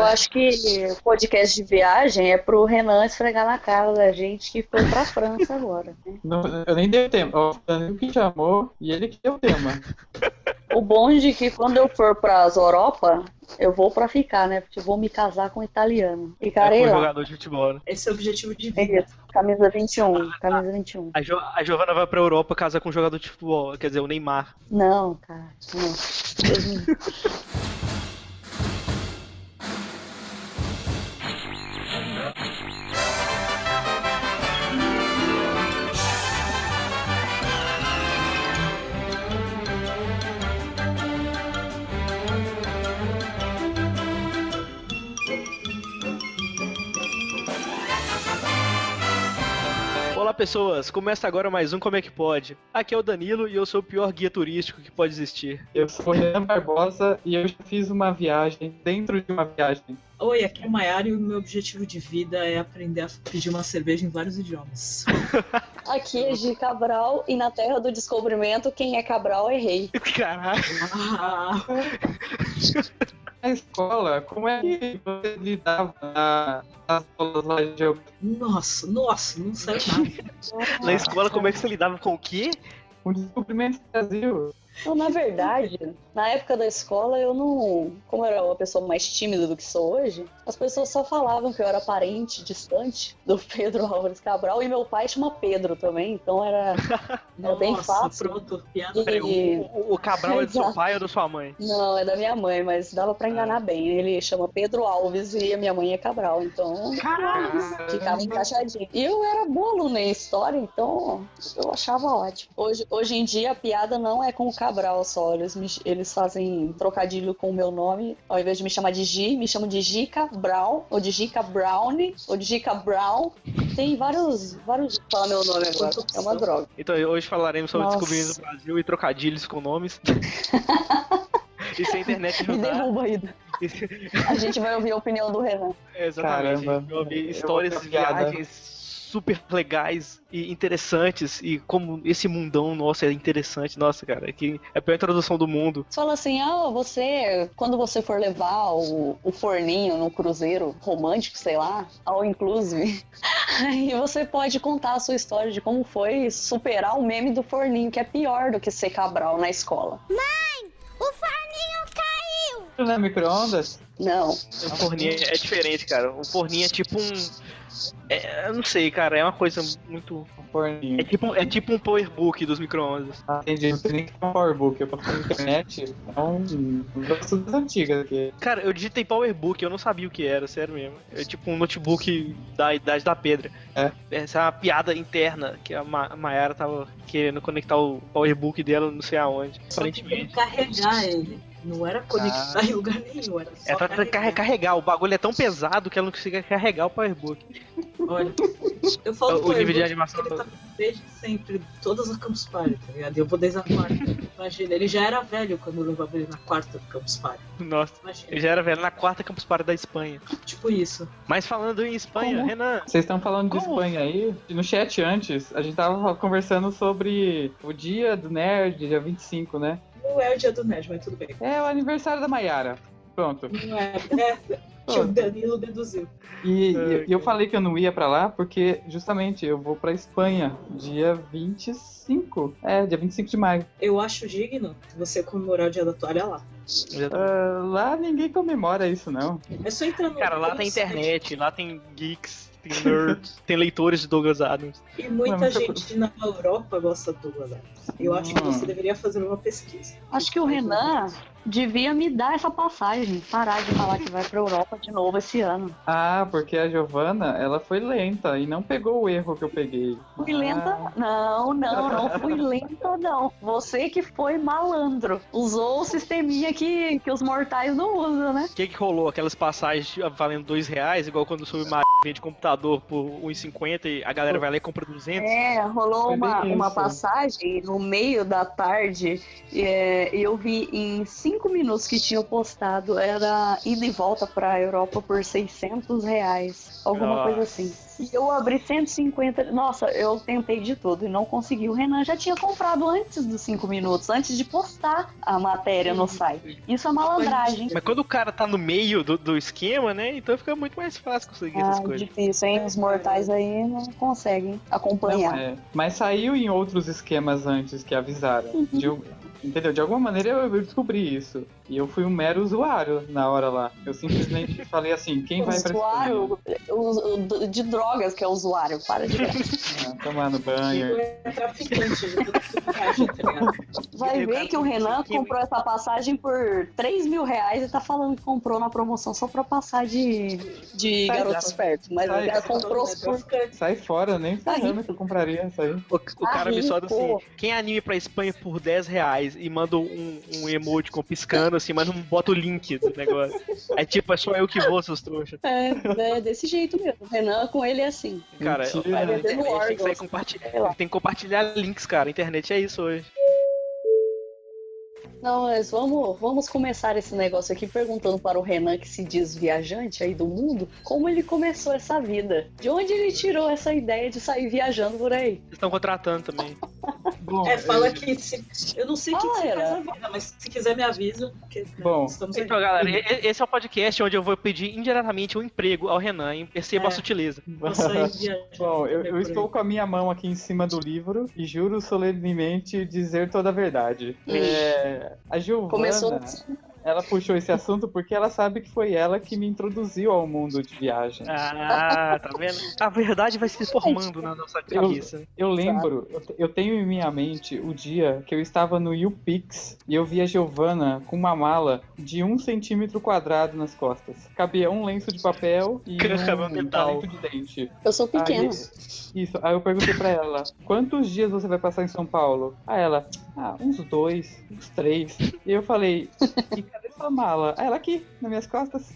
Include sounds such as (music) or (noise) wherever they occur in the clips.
Eu acho que o podcast de viagem é pro Renan esfregar na cara da gente que foi pra França agora. Né? Não, eu nem dei o tema. O Danilo que chamou e ele que deu o tema. O bom de que quando eu for pras Europa, eu vou pra ficar, né? Porque eu vou me casar com um italiano. Ficarei é com lá. jogador de futebol. né? Esse é o objetivo de É vida. isso. Camisa 21. Camisa 21. A, jo a Giovana vai pra Europa casar com um jogador de futebol, quer dizer, o Neymar. Não, cara. Não. (laughs) Olá pessoas, começa agora mais um Como é que pode? Aqui é o Danilo e eu sou o pior guia turístico que pode existir. Eu sou o Renan Barbosa e eu já fiz uma viagem dentro de uma viagem. Oi, aqui é a Mayara e o meu objetivo de vida é aprender a pedir uma cerveja em vários idiomas. (laughs) Aqui é Gi Cabral e na Terra do Descobrimento, quem é Cabral é rei. Caralho. Ah, (laughs) Na escola, como é que você lidava na- nas aulas lá de geografia? nossa, nossa, não sei nada. (laughs) Na escola, como é que você lidava com o quê? Com o descobrimento do Brasil? Na verdade, na época da escola, eu não. Como eu era uma pessoa mais tímida do que sou hoje, as pessoas só falavam que eu era parente distante do (laughs) Pedro Álvares Cabral e meu pai chama Pedro também, então era, (laughs) era bem fácil. pronto, piada. E- o, o- Cabral é do seu pai ou da sua mãe? Não, é da minha mãe, mas dava pra enganar bem. Ele chama Pedro Alves e a minha mãe é Cabral, então Caralho! ficava encaixadinho. E eu era boa aluna em história, então eu achava ótimo. Hoje, hoje em dia a piada não é com o Cabral só, eles, me- eles fazem trocadilho com o meu nome. Ao invés de me chamar de Gi, me chamam de Gica Brown, ou de Gica Brownie, ou de Gica Brown. Tem vários. vários. Fala meu nome agora. É uma droga. Então hoje falaremos sobre Nossa. descobrindo o Brasil e trocadilhos com nomes. (laughs) e se a internet Me ajudar. derruba aí. (laughs) A gente vai ouvir a opinião do Renan. Exatamente. Caramba. A gente vai ouvir histórias viagens super legais e interessantes e como esse mundão nosso é interessante. Nossa, cara, que é a pior introdução do mundo. Você fala assim, ah, você, quando você for levar o, o forninho no cruzeiro romântico, sei lá, ao inclusive, (laughs) aí você pode contar a sua história de como foi superar o meme do forninho, que é pior do que ser Cabral na escola. O forninho não é micro-ondas? Não, O forninho é diferente, cara. O forninho é tipo um. É, eu não sei, cara, é uma coisa muito. Um forninho. É tipo, é tipo um powerbook dos micro-ondas. Ah, entendi. Não sei nem que é um powerbook. Eu passei na internet. É um das antigas aqui. Cara, eu digitei powerbook, eu não sabia o que era, sério mesmo. É tipo um notebook da idade da pedra. É. Essa é uma piada interna que a Ma- Mayara tava querendo conectar o powerbook dela não sei aonde. Só que Aparentemente. carregar ele. Não era conectar em lugar nenhum, era só É pra carregar. carregar, o bagulho é tão pesado que ela não consegue carregar o powerbook. Olha, eu falo O com nível de ele, animação ele tá desde sempre, todas as Campus Party, tá ligado? E eu vou desde a quarta. (laughs) Imagina, ele já era velho quando eu levava ele na quarta Campus Party. Nossa, Imagina, ele já era velho na quarta Campus Party da Espanha. tipo isso. Mas falando em Espanha, Como? Renan, Vocês estão falando de Como? Espanha aí? No chat antes, a gente tava conversando sobre o dia do nerd, dia 25, né? Não é o dia do Nerd, mas tudo bem. É o aniversário da Maiara. Pronto. Não é, é que o Danilo deduziu. E, É, e eu falei que eu não ia pra lá porque justamente eu vou pra Espanha dia 25. É, dia 25 de maio. Eu acho digno você comemorar o dia da toalha lá. Ah, lá ninguém comemora isso, não. É só entrar no. cara, lá tem site. internet, lá tem geeks, tem nerds, (laughs) tem leitores de Douglas Adams. E muita Mas eu- gente na Europa gosta do Douglas Adams. Eu acho que Hum. você deveria fazer uma pesquisa. acho que o Renan devia me dar essa passagem, parar de falar que vai pra Europa de novo esse ano. Ah, porque a Giovana, ela foi lenta e não pegou o erro que eu peguei. Fui lenta? Ah, Não, não, não (laughs) fui lenta, não. Você que foi malandro. Usou o sisteminha que, que os mortais não usam, né? O que que rolou? Aquelas passagens valendo dois reais, igual quando o Submarino vende computador por 1,50 e a galera vai lá e compra 200? É, rolou uma, uma passagem no meio da tarde é, e eu vi em cinco minutos que tinham postado. Era ida e volta pra Europa por 600 reais. Alguma Nossa. coisa assim. E eu abri 150. Nossa, eu tentei de tudo e não consegui. O Renan já tinha comprado antes dos cinco minutos, antes de postar a matéria no site. Isso é malandragem. Mas quando o cara tá no meio do, do esquema, né? Então fica muito mais fácil conseguir essas Ah, coisas. difícil, hein? Os mortais aí não conseguem acompanhar. É, mas saiu em outros esquemas antes que avisaram. De al- entendeu? De alguma maneira eu descobri isso. E eu fui um mero usuário na hora lá. Eu simplesmente (laughs) falei assim, quem vai pra usuário o- o- de drogas que é usuário, para de? (laughs) Ah, Tomar no banho. É traficante de tudo que faz, tá ligado? Vai ver que o Renan comprou essa passagem por 3 mil reais e tá falando que comprou na promoção só pra passar de, de garoto já. esperto. Mas Sai. cara comprou É por. traficante. Sai fora, nem Tá ferrando que eu compraria isso aí. O, o cara me solta assim, rico. quem anime pra Espanha por 10 reais e manda um, um emoji com piscando assim, mas não bota o link do negócio. É tipo, é só eu que vou, seus trouxas. É, é desse jeito mesmo. O Renan com ele é assim. Cara, Mentira. a internet vendendo tem que, compartilhar, tem que compartilhar links, cara. A internet é isso hoje. Não, mas vamos, vamos começar esse negócio aqui perguntando para o Renan, que se diz viajante aí do mundo, como ele começou essa vida. De onde ele tirou essa ideia de sair viajando por aí? Vocês estão contratando também. (laughs) Bom, É, fala eu- que se, eu não sei o que, que você faz na vida, mas se quiser me avisa. Porque, Bom, estamos aí. Então, galera, e- e- esse é o podcast onde eu vou pedir indiretamente um emprego ao Renan, hein? Perceba É. a sutileza. Bom, eu, eu estou com a minha mão aqui em cima do livro e juro solenemente dizer toda a verdade. É, a Giovana, Começou assim. Ela puxou esse assunto porque ela sabe que foi ela que me introduziu ao mundo de viagem. Ah, tá vendo? A verdade vai se formando na nossa cabeça. Eu lembro, eu, te- eu tenho em minha mente o dia que eu estava no YouPix e eu vi a Giovana com uma mala de um centímetro quadrado nas costas. Cabia um lenço de papel e Caramba, um metal. de dente. Eu sou pequena. Aí, isso, aí eu perguntei pra ela, quantos dias você vai passar em São Paulo? Aí ela, ah, uns dois, uns três. E eu falei, e have a sua mala? Aí ela aqui, nas minhas costas.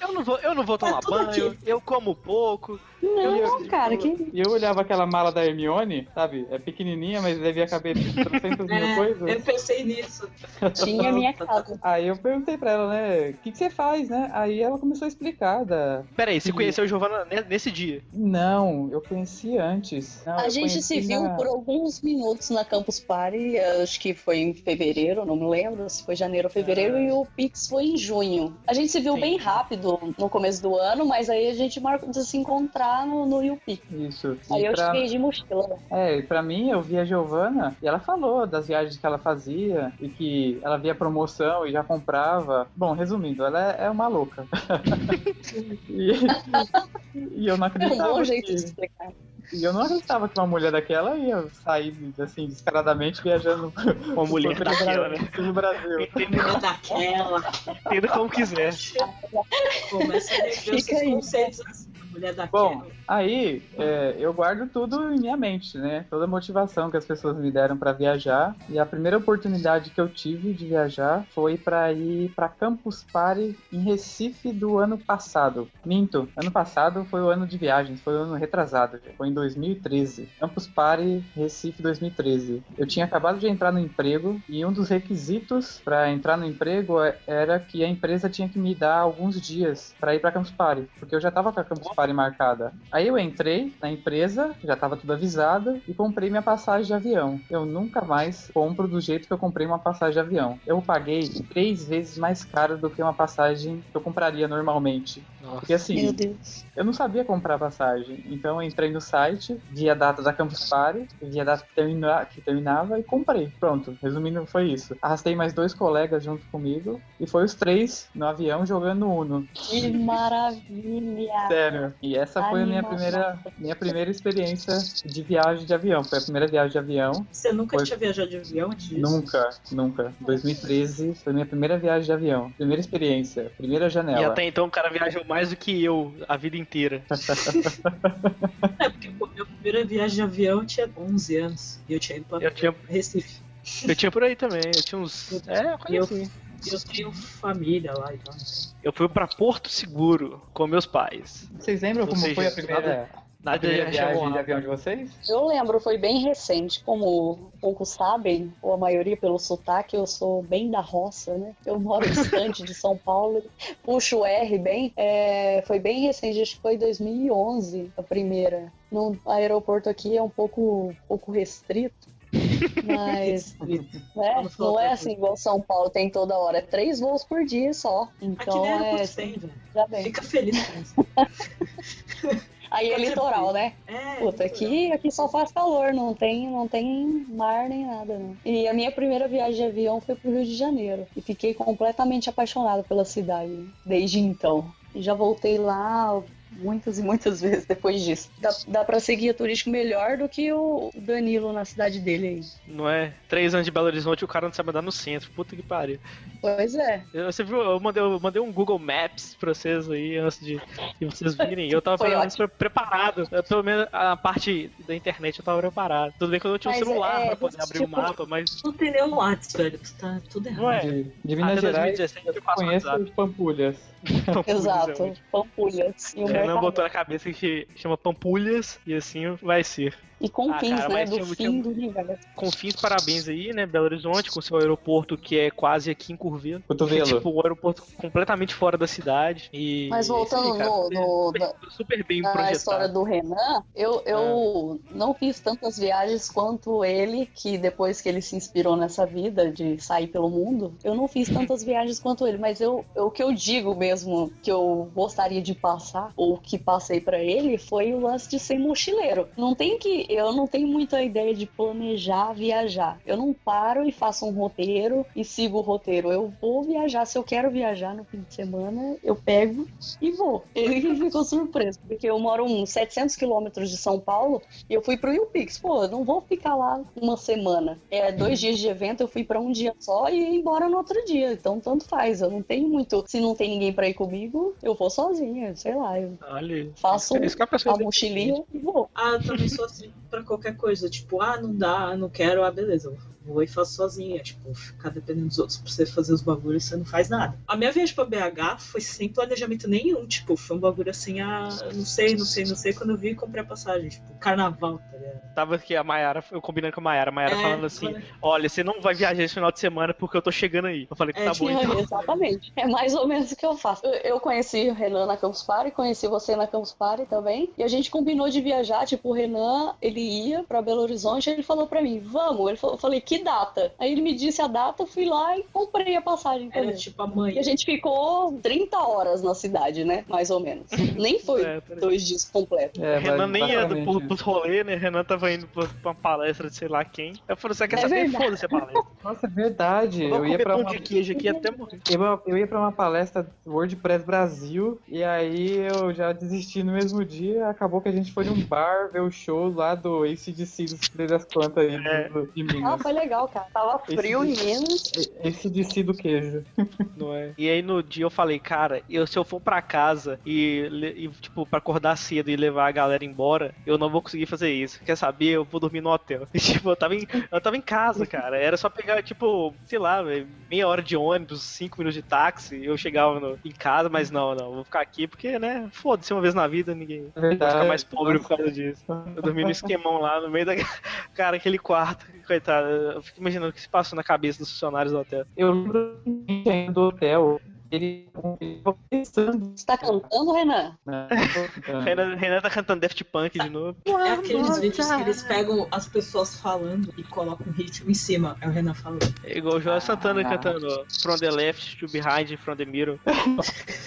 Eu não vou, eu não vou tomar tudo banho, aqui. eu como pouco. Não, cara, que. E eu olhava aquela mala da Hermione, sabe? É pequenininha, mas devia caber 300 mil (laughs) É, coisas. eu pensei nisso. Tinha a minha casa. Aí eu perguntei pra ela, né, o que, que você faz, né? Aí ela começou a explicar da... Pera aí, você Sim. conheceu Giovana ne- nesse dia? Não, eu conheci antes. Não, A eu gente se viu na- por alguns minutos na Campus Party, acho que foi em fevereiro, não me lembro se foi janeiro ou fevereiro, e o Pix foi em junho. A gente se viu Sim. bem rápido no começo do ano, mas aí a gente marcou de se encontrar no, no UPix. Isso. Aí E eu pra- cheguei de mochila. É, e pra mim, eu vi a Giovana e ela falou das viagens que ela fazia e que ela via promoção e já comprava. Bom, resumindo, ela é é uma louca. (laughs) e, e eu não É um acreditava. bom jeito de que, explicar. E eu não acreditava que uma mulher daquela ia sair assim, descaradamente viajando Uma mulher daquela, Brasil- né? pelo Brasil. É daquela. Entenda como quiser. Começa a rever os conceitos assim. Mulher daquela. Bom, aí é, eu guardo tudo em minha mente, né? Toda a motivação que as pessoas me deram pra viajar. E a primeira oportunidade que eu tive de viajar foi pra ir pra Campus Party em Recife do ano passado. Minto, ano passado foi o ano de viagens, foi o ano retrasado, foi em 2013. Campus Party Recife 2013. Eu tinha acabado de entrar no emprego e um dos requisitos pra entrar no emprego é- era que a empresa tinha que me dar alguns dias pra ir pra Campus Party, porque eu já tava com a Campus Party marcada. Aí eu entrei na empresa, já tava tudo avisado e comprei minha passagem de avião. Eu nunca mais compro do jeito que eu comprei uma passagem de avião. Eu paguei três vezes mais caro do que uma passagem que eu compraria normalmente. Porque assim, Meu Deus. eu não sabia comprar passagem, então eu entrei no site, vi a data da Campus Party, vi a data que, termina, que terminava e comprei. Pronto, resumindo, foi isso. Arrastei mais dois colegas junto comigo e foi os três no avião jogando Uno. Que maravilha. Sério. E essa foi a minha primeira, minha primeira experiência de viagem de avião. Foi a primeira viagem de avião. Você nunca Foi- tinha viajado de avião antes? Nunca, nunca. 2013 foi minha primeira viagem de avião. Primeira experiência, primeira E janela. até então o cara viajou mais do que eu a vida inteira. (laughs) É, porque pô, minha primeira viagem de avião eu tinha 11 anos. E eu tinha ido pra Eu tinha, Recife. eu tinha por aí também, eu tinha uns. É, E eu, coisa eu tenho família lá e tal. Eu fui pra Porto Seguro com meus pais. Vocês lembram Ou como seja, foi a primeira, a Nada primeira já viagem de a- avião de vocês? Eu lembro, foi bem recente. Como poucos sabem, ou a maioria pelo sotaque, eu sou bem da roça, né? Eu moro distante de São Paulo, (laughs) puxo o R bem. É, foi bem recente, acho que foi 2011 a primeira. No aeroporto aqui é um pouco, pouco restrito. Mas (laughs) né, não é assim igual São Paulo tem toda hora, é três voos por dia só. Então é. tem, velho. Bem. Fica feliz com isso. (laughs) Aí é litoral, né? É, Puta, aqui, aqui só faz calor, não tem, não tem mar nem nada, não. E a minha primeira viagem de avião foi pro Rio de Janeiro. E fiquei completamente apaixonada pela cidade desde então. E já voltei lá muitas e muitas (laughs) vezes depois disso. Dá, dá pra ser guia turístico melhor do que o Danilo na cidade dele aí. Não é? Três anos de Belo Horizonte e o cara não sabe andar no centro. Puta que pariu. Pois é. Eu- Você viu? Eu mandei, eu mandei um Google Maps pra vocês aí antes de, de vocês virem. Eu tava pelo menos pre- preparado. Eu, pelo menos a parte da internet eu tava preparado. Tudo bem que eu não tinha um celular é, pra poder abrir o tipo- mapa, mas. Tu tem nem o Whats, velho. Tu tá tudo errado. Não é? De, de Minas Gerais, 2017 eu eu conheço WhatsApp. os Pampulhas. (laughs) Exato. Pampulhas. E o O Renan mercado. botou na cabeça que chama Pampulhas e assim vai ser. E com Ah, fins, cara, né? Do tinha- fim tinha- do universo. Confins, parabéns aí, né? Belo Horizonte, com seu aeroporto que é quase aqui em Curvelo. É, Cotovelo. tipo um aeroporto completamente fora da cidade. E Mas voltando aí, cara, no, no- super, super bem na projetado. história do Renan, eu, eu não fiz tantas viagens quanto ele, que depois que ele se inspirou nessa vida de sair pelo mundo, eu não fiz tantas (laughs) viagens quanto ele, mas eu, eu- o que eu digo mesmo que eu gostaria de passar, ou que passei pra ele, foi o lance de ser mochileiro. Não tem que, eu não tenho muita ideia de planejar viajar. Eu não paro e faço um roteiro e sigo o roteiro. Eu vou viajar, se eu quero viajar no fim de semana, eu pego e vou. (laughs) Ele ficou surpreso, porque eu moro uns 700 quilômetros de São Paulo e eu fui pro Rio Pix. Pô, eu não vou ficar lá uma semana. É dois dias de evento, eu fui pra um dia só e ia embora no outro dia. Então, tanto faz. Eu não tenho muito. Se não tem ninguém pra ir comigo, eu vou sozinha. Sei lá, eu Olha, faço isso que a pessoa a mochilinha e vou. Ah, eu também sou assim pra qualquer coisa. Tipo, ah, não dá, não quero, ah, beleza. Vou e faço sozinha. Tipo, ficar dependendo dos outros pra você fazer os bagulhos, você não faz nada. A minha viagem pra BH foi sem planejamento nenhum. Tipo, foi um bagulho assim, ah, não sei, não sei, não sei. Quando eu vi, comprei a passagem. Tipo, carnaval, tá ligado? Tava aqui a Mayara, eu combinando com a Mayara, a Mayara É, falando assim: Olha, você não vai viajar esse final de semana porque eu tô chegando aí. Eu falei, É, tá tipo, bom então. Exatamente. É mais ou menos o que eu faço. Eu, eu conheci o Renan na Campus Party, conheci você na Campus Party também. E a gente combinou de viajar. Tipo, o Renan, ele ia pra Belo Horizonte ele falou pra mim, vamos. Ele falou, eu falei, que data? Aí ele me disse a data, eu fui lá e comprei a passagem Era também. tipo a mãe. E a gente ficou 30 horas na cidade, né? Mais ou menos. (laughs) Nem foi É, peraí. dois dias completos. É, Renan nem ia pro, pros rolês, né? Renan tava indo pra, pra uma palestra de sei lá quem. Eu falei, você quer É saber? verdade. Foda-se a palestra. (laughs) Nossa, é verdade. Vou Eu ia pra uma de queijo aqui até morrer. Eu, eu ia pra uma palestra WordPress Brasil e aí eu já desisti no mesmo dia. Acabou que a gente foi num bar ver o show lá do ACDC dos Três das Plantas aí É. do, de Ah, Minas. foi legal, cara. Tava frio em Minas. ACDC do queijo. (laughs) Não é? E aí no dia eu falei, cara, eu, se eu for pra casa e, e, tipo, pra acordar cedo e levar a galera embora, eu não vou conseguir fazer isso. Quer saber? Eu vou dormir no hotel. E, (laughs) tipo, eu tava, em, eu tava em casa, cara. Era só pegar, tipo, sei lá, meia hora de ônibus, cinco minutos de táxi, eu chegava no- em casa, mas não, não, vou ficar aqui porque, né, foda-se uma vez na vida, ninguém É vai ficar mais pobre por causa disso. Eu dormi no esquemão lá no meio da. (laughs) Cara, aquele quarto, coitado. Eu fico imaginando o que se passou na cabeça dos funcionários do hotel. Eu lembro do hotel. Ele pensando. Você tá cantando, Renan? (laughs) Renan, Renan tá cantando Daft Punk de novo. É aqueles vídeos que eles pegam as pessoas falando e colocam um ritmo em cima. É o Renan falando. É igual o Santana Ah. cantando ó, From the left to behind, from the middle. (laughs)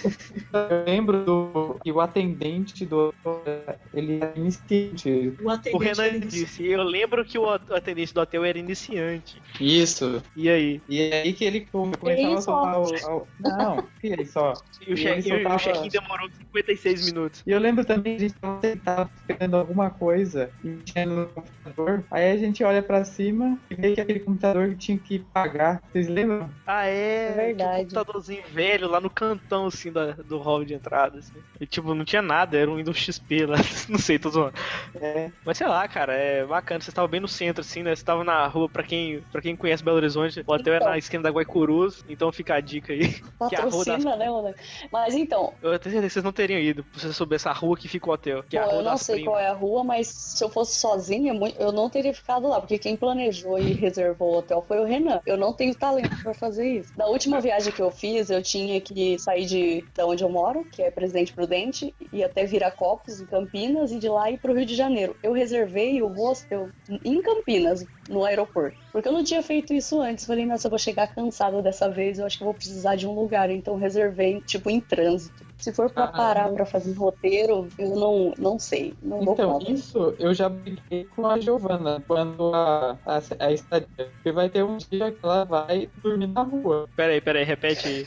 Eu lembro do que o atendente do hotel, ele era iniciante. O O Renan disse, eu lembro que o atendente do hotel era iniciante. Isso. E aí? E é aí que ele come- começava a soltar o. o- Não, que aí só. E o E check-in o check-in demorou 56 minutos. E eu lembro também que a gente tava sentado esperando alguma coisa e mexendo no computador. Aí a gente olha pra cima e vê que aquele computador tinha que pagar. Vocês lembram? Ah, é? É verdade. Tinha um computadorzinho velho lá no cantão, assim, da, do hall de entrada, assim. E, tipo, não tinha nada, era um Windows XP lá. (laughs) não sei, tô zoando. É. Mas sei lá, cara, é bacana. Vocês estavam bem no centro, assim, né? Vocês estavam na rua, pra quem, pra quem conhece Belo Horizonte, o hotel é Então. na esquina da Guaicurus, então fica a dica aí. Que a das- né? Mas então, Eu tenho certeza que vocês não teriam ido, se vocês soubessem a rua que fica o hotel. Que é a Pô, rua eu não sei primas. qual é a rua, mas se eu fosse sozinha, eu não teria ficado lá, porque quem planejou e reservou o hotel foi o Renan. Eu não tenho talento pra fazer isso. Da última viagem que eu fiz, eu tinha que sair de da onde eu moro, que é Presidente Prudente, e até Viracopos, em Campinas, e de lá ir pro Rio de Janeiro. Eu reservei o hostel em Campinas, no aeroporto. Porque eu não tinha feito isso antes. Falei, nossa, eu vou chegar cansada dessa vez, eu acho que vou precisar de um lugar. Então reservei, tipo, em trânsito. Se for pra Ah, parar pra fazer roteiro, eu não, não sei. Não Então, isso eu já briguei com a Giovana quando a, a, a estadia. Porque vai ter um dia que ela vai dormir na rua. Peraí, peraí, repete (laughs) aí.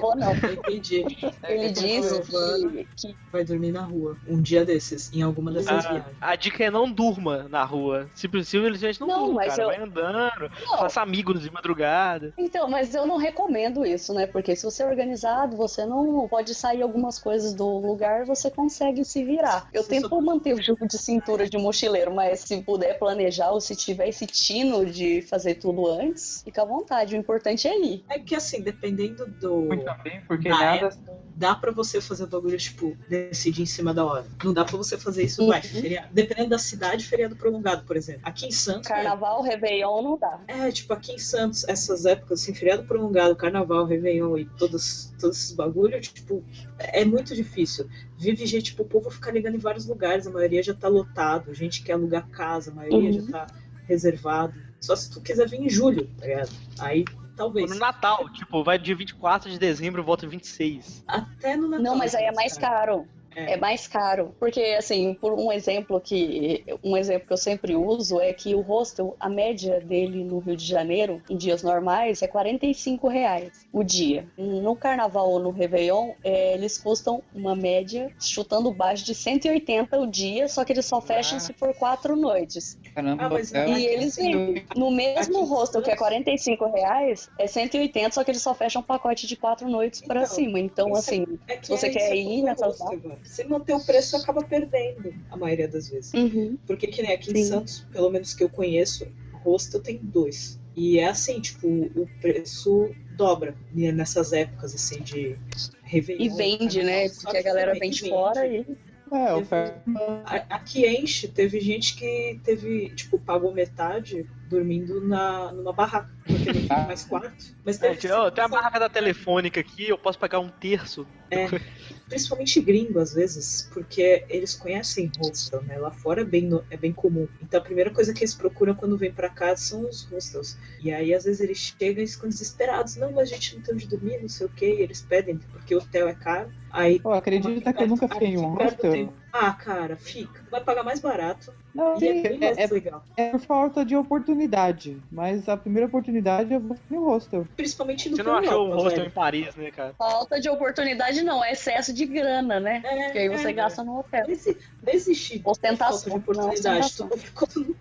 Ou não. Eu entendi. Ele diz Giovana. que, que Vai dormir na rua. Um dia desses, em alguma dessas Ah, viagens. a dica é não durma na rua. Se possível, gente não, Não, durma, mas cara. eu- Vai andando, Não. faça amigos de madrugada. Então, mas eu não recomendo isso, né? Porque se você é organizado, você não pode sair algumas coisas do lugar, você consegue se virar. Eu tento só- manter o jogo de cintura de mochileiro, mas se puder planejar ou se tiver esse tino de fazer tudo antes, fica à vontade. O importante é ir. É que assim, dependendo do. Muito bem, porque Ah, nada. Dá pra você fazer o bagulho, tipo, decidir em cima da hora. Não dá pra você fazer isso, vai. Uhum. Feriado. Dependendo da cidade, feriado prolongado, por exemplo. Aqui em Santos. Carnaval, Réveillon não dá. É, tipo, aqui em Santos, essas épocas, assim, feriado prolongado, carnaval, Réveillon e todos, todos esses bagulhos, tipo, é muito difícil. Vive gente, tipo, o povo fica ligando em vários lugares, a maioria já tá lotado, gente quer alugar casa, a maioria Uhum. já tá reservado. Só se tu quiser vir em julho, tá ligado? Aí, talvez. No Natal, tipo, vai dia 24 de dezembro e volta 26. Até no Natal. Não, mas aí é mais caro. É. É mais caro. Porque, assim, por um exemplo que. Um exemplo que eu sempre uso é que o hostel, a média dele no Rio de Janeiro, em dias normais, é 45 reais o dia. No carnaval ou no Réveillon, é, eles custam uma média, chutando baixo, de 180 o dia, só que eles só fecham Ah. se for quatro noites. Caramba, Ah, mas é- E eles vendem. No mesmo Aqui hostel, que é Santos- 45 reais, é 180, só que eles só fecham um pacote de quatro noites pra Então, cima. Então, é- assim. É Se você quer ir velho. Se manter o preço, acaba perdendo a maioria das vezes. Porque que nem aqui em Sim. Santos, pelo menos que eu conheço, hostel tem dois. E é assim, tipo, o preço dobra nessas épocas, assim, de Réveillon. E vende, né? Porque a galera também vem de vende. fora e. É, oferta. A- Aqui enche, teve gente que teve, tipo, pagou metade dormindo na, numa barraca, porque não tinha (laughs) mais quarto. Mas teve tipo, "Ó, tem a barraca da telefônica aqui, eu posso pagar um terço. (laughs) principalmente gringo às vezes, porque eles conhecem hostel, né? Lá fora é bem, no- é bem comum. Então a primeira coisa que eles procuram quando vêm pra cá são os hostels. E aí às vezes eles chegam e ficam desesperados. Não, mas a gente não tem onde dormir, não sei o que. E eles pedem, porque o hotel é caro. Aí. Pô, acredita que eu nunca fiquei em um hostel? tem- Ah, cara, fica. Vai pagar mais barato. Não, E sim, é bem mais é, é, legal. é por falta de oportunidade. Mas a primeira oportunidade eu vou no hostel. Principalmente no Você não achou um hostel velho. em Paris, né, cara? Falta de oportunidade não, é excesso de grana, né? É, Porque aí você é, gasta no hotel. Exi- não existe Ostentação, de oportunidade. não, ostentação. Tu ficou tudo.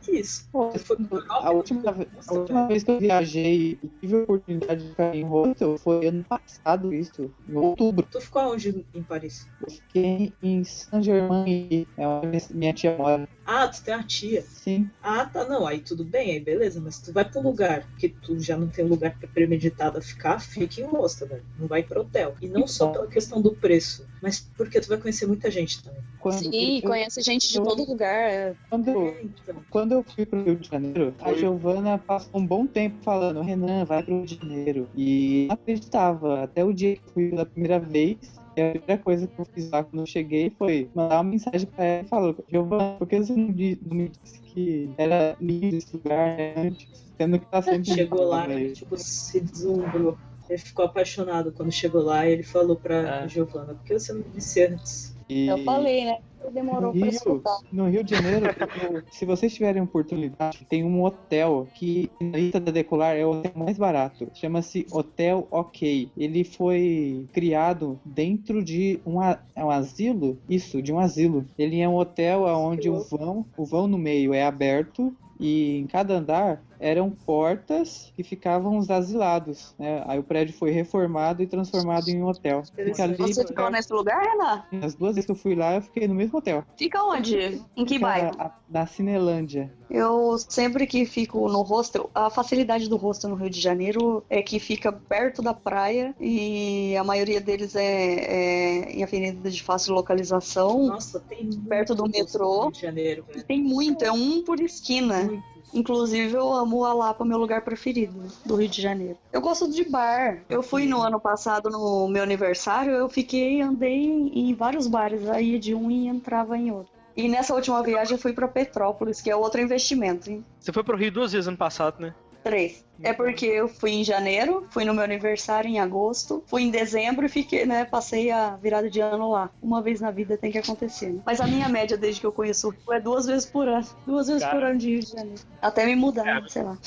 Pô, Europa, A última, a última vez que eu viajei e tive a oportunidade de ficar em hostel foi ano passado, isso, em outubro. Tu ficou aonde em Paris? Eu fiquei em Saint-Germain, é onde minha tia mora. Ah, tu tem uma tia. Sim, Ah, tá, não, aí tudo bem, aí beleza, mas tu vai pra um lugar que tu já não tem um lugar premeditado a ficar, fica em hostel, velho. Não vai pra hotel. E não só pela questão do preço, mas porque tu vai conhecer muita gente também. quando, Sim, eu- conhece gente de todo lugar. é. quando, eu- É, então. quando eu fui pro Rio de Janeiro, a Giovana passou um bom tempo falando, Renan, vai pro Rio de Janeiro. E não acreditava, até o dia que fui pela primeira vez, e a primeira coisa que eu fiz lá quando eu cheguei foi mandar uma mensagem pra ela e falou, Giovana, por que você não, di- não me disse que era lindo esse lugar né, antes? Sendo que tá sempre Chegou lá, né? ele tipo, se deslumbrou. Ele ficou apaixonado quando chegou lá e ele falou pra É. Giovana, por que você não me disse antes? E- Eu falei, né? Demorou no pra Rio, escutar. no Rio de Janeiro, eu- se vocês tiverem oportunidade, tem um hotel que na lista da Decolar é o hotel mais barato. Chama-se Hotel OK. Ele foi criado dentro de um, é um asilo, isso, de um asilo. Ele é um hotel onde o vão, o vão no meio é aberto e em cada andar eram portas que ficavam os asilados. né? Aí o prédio foi reformado e transformado em um hotel. Fica ali Você ficou nesse lugar, Renan? as duas vezes que eu fui lá, eu fiquei no mesmo hotel. Fica onde? Em que Fica bairro? a- Na Cinelândia. Eu sempre que fico no hostel, a facilidade do hostel no Rio de Janeiro é que fica perto da praia e a maioria deles é, é em avenida de fácil localização. Nossa, tem muito Perto do metrô. Rio de Janeiro, velho. Tem muito, é um por esquina. Muito. Inclusive, eu amo a Lapa, meu lugar preferido do Rio de Janeiro. Eu gosto de bar. Eu fui no ano passado no meu aniversário, eu fiquei, andei em vários bares, aí de um e entrava em outro. E nessa última viagem eu fui pra Petrópolis, que é outro investimento, hein? Você foi pro Rio duas vezes ano passado, né? Três. É porque eu fui em janeiro, fui no meu aniversário em agosto, fui em dezembro e fiquei, né? Passei a virada de ano lá. Uma vez na vida tem que acontecer. né? Mas a minha média desde que eu conheço o Rio é duas vezes por ano. Duas vezes Cara. por ano de Rio de Janeiro. Até me mudar, Cara. sei lá.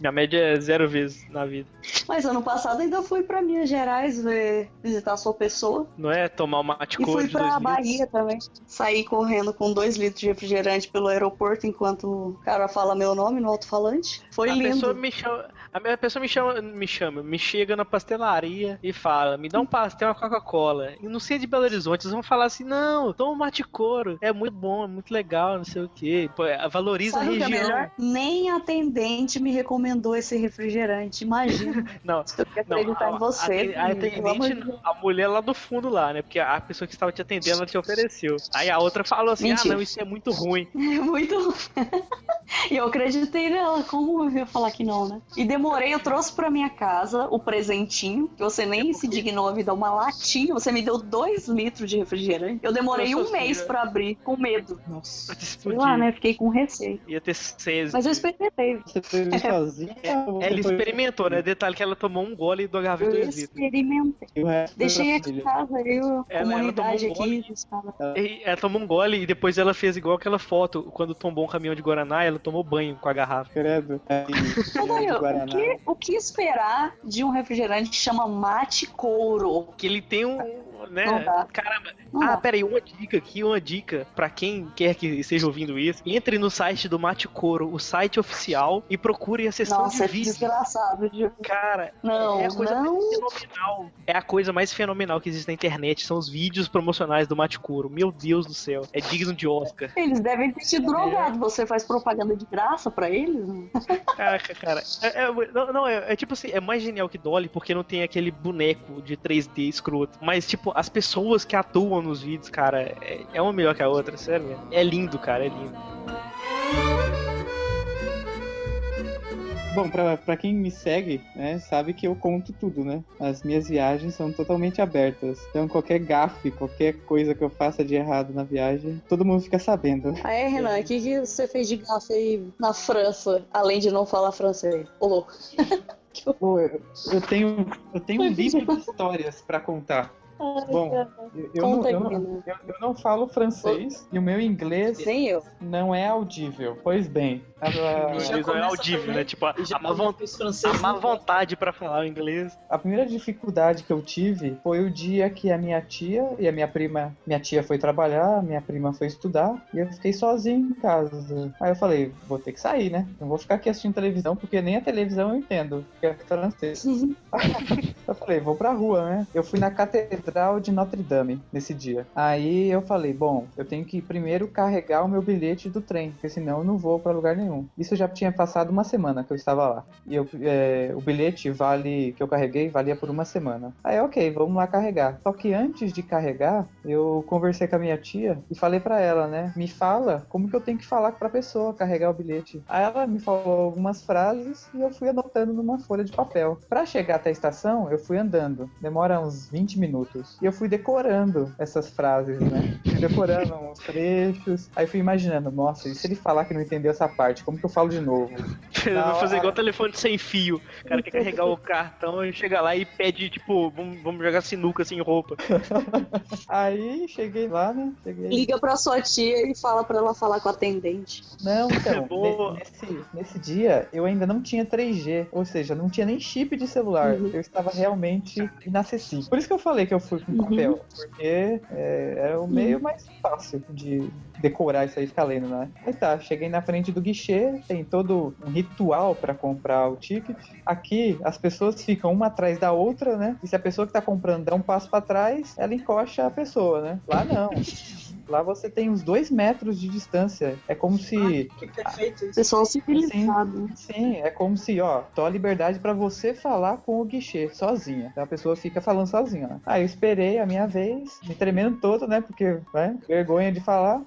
Minha média é zero vezes na vida. Mas ano passado ainda fui pra Minas Gerais ver, visitar a sua pessoa. Não é tomar uma mate E fui pra litros. Bahia também. Saí correndo com dois litros de refrigerante pelo aeroporto enquanto o cara fala meu nome no alto-falante. Foi a lindo. pessoa me chama, a minha pessoa me chama, me chama, me chega na pastelaria e fala, me dá um pastel, uma Coca-Cola. E no centro de Belo Horizonte, eles vão falar assim, não, toma um mate couro, é muito bom, é muito legal, não sei o quê. Pô, é, valoriza Sabe a o que é região. melhor? Nem atendente me recomendou esse refrigerante. Imagina. (laughs) Não, Se eu não, acreditar em você. a, a atendente, de não, a mulher lá do fundo lá, né? Porque a pessoa que estava te atendendo, ela te ofereceu. Aí a outra falou assim, Mentira. ah, não, isso é muito ruim. (laughs) É muito. (laughs) e eu acreditei nela. Como eu ia falar que não, né? E demorei, eu trouxe pra minha casa o presentinho, que você nem se dignou a me dar uma latinha. Você me deu dois litros de refrigerante. Eu demorei Nossa um mês pra abrir, com medo. Nossa. Sei lá, né? Fiquei com receio. Ia ter seis. Mas eu experimentei. Você foi (laughs) sozinha? ou Ela experimentou, né? Detalhe que ela tomou um gole do Eu dois litros. experimentei. E Deixei aqui em casa, eu, ela comunidade tomou um aqui. estava- E ela tomou um gole e depois ela fez igual aquela foto. Quando tombou um caminhão de Guaraná, ela tomou banho com a garrafa. Credo. O Guaraná. Que, o que esperar de um refrigerante que chama mate couro? Que ele tem um. Né? Caramba. Ah, peraí, uma dica aqui, uma dica pra quem quer que esteja ouvindo isso. Entre no site do Mate Coro, o site oficial, e procure a seção Nossa, é de vídeos. desgraçado. de- Cara, Não, é a coisa não. mais fenomenal. É a coisa mais fenomenal que existe na internet. São os vídeos promocionais do Mate Coro. Meu Deus do céu. É digno de Oscar. Eles devem ter te drogado. Você faz propaganda de graça pra eles? Caraca, cara. É, é- não, não, é, é tipo assim, é mais genial que Dolly porque não tem aquele boneco de 3D escroto. Mas, tipo, as pessoas que atuam nos vídeos, cara, é, é uma melhor que a outra, sério. É lindo, cara, é lindo. Bom, pra, pra quem me segue, né, sabe que eu conto tudo, né? As minhas viagens são totalmente abertas. Então, qualquer gafe, qualquer coisa que eu faça de errado na viagem, todo mundo fica sabendo. (laughs) Aí, Renan, o que, que você fez de gafe aí na França, além de não falar francês? Ô, louco. (laughs) Pô, eu, eu tenho, eu tenho um livro de histórias pra contar. Bom, eu, eu não, eu, não, eu- eu não falo francês e o meu inglês Nem eu. não é audível. Pois bem, O inglês é audível, né? Tipo, a, a má, francês. a má vontade pra falar o inglês. a primeira dificuldade que eu tive foi o dia que a minha tia e a minha prima, minha tia foi trabalhar, minha prima foi estudar e eu fiquei sozinho em casa. Aí eu falei, vou ter que sair, né? Não vou ficar aqui assistindo televisão porque nem a televisão eu entendo, que é francês. (laughs) Eu falei, vou pra rua, né? Eu fui na Catedral de Notre Dame nesse dia. Aí eu falei, bom, eu tenho que primeiro carregar o meu bilhete do trem, porque senão eu não vou pra lugar nenhum. Isso já tinha passado uma semana que eu estava lá. E eu, é, o bilhete vale que eu carreguei valia por uma semana. Aí, ok, vamos lá carregar. Só que antes de carregar, eu conversei com a minha tia e falei pra ela, né? Me fala como que eu tenho que falar pra pessoa carregar o bilhete. Aí ela me falou algumas frases e eu fui anotando numa folha de papel. Pra chegar até a estação, eu fui andando. Demora uns 20 minutos. E eu fui decorando essas frases, né? Fui decorando uns trechos. Aí fui imaginando, nossa, e se ele falar que não entendeu essa parte, como que eu falo de novo? Vou fazer igual telefone sem fio. O cara quer carregar o cartão e chega lá e pede, tipo, vamos, vamos jogar sinuca sem roupa. (laughs) Aí cheguei lá, né? Cheguei. Liga pra sua tia e fala pra ela falar com a atendente. Não, (laughs) então, nesse, nesse dia eu ainda não tinha 3G, ou seja, não tinha nem chip de celular. Uhum. Eu estava realmente inacessível. Por isso que eu falei que eu fui com Uhum. papel, porque é, era o meio mais fácil de decorar isso aí ficar lendo, né? Aí tá, cheguei na frente do guichê, tem todo um ritual para comprar o ticket. Aqui as pessoas ficam uma atrás da outra, né? E se a pessoa que tá comprando dá um passo para trás, ela encoxa a pessoa, né? Lá não. (laughs) Lá você tem uns dois metros de distância. É como se. Que perfeito isso. Pessoal civilizado. Sim, é como se, ó, tô a liberdade pra você falar com o guichê, sozinha. Então a pessoa fica falando sozinha, né? Aí eu esperei a minha vez, me tremendo todo, né? Porque, né? Vergonha de falar.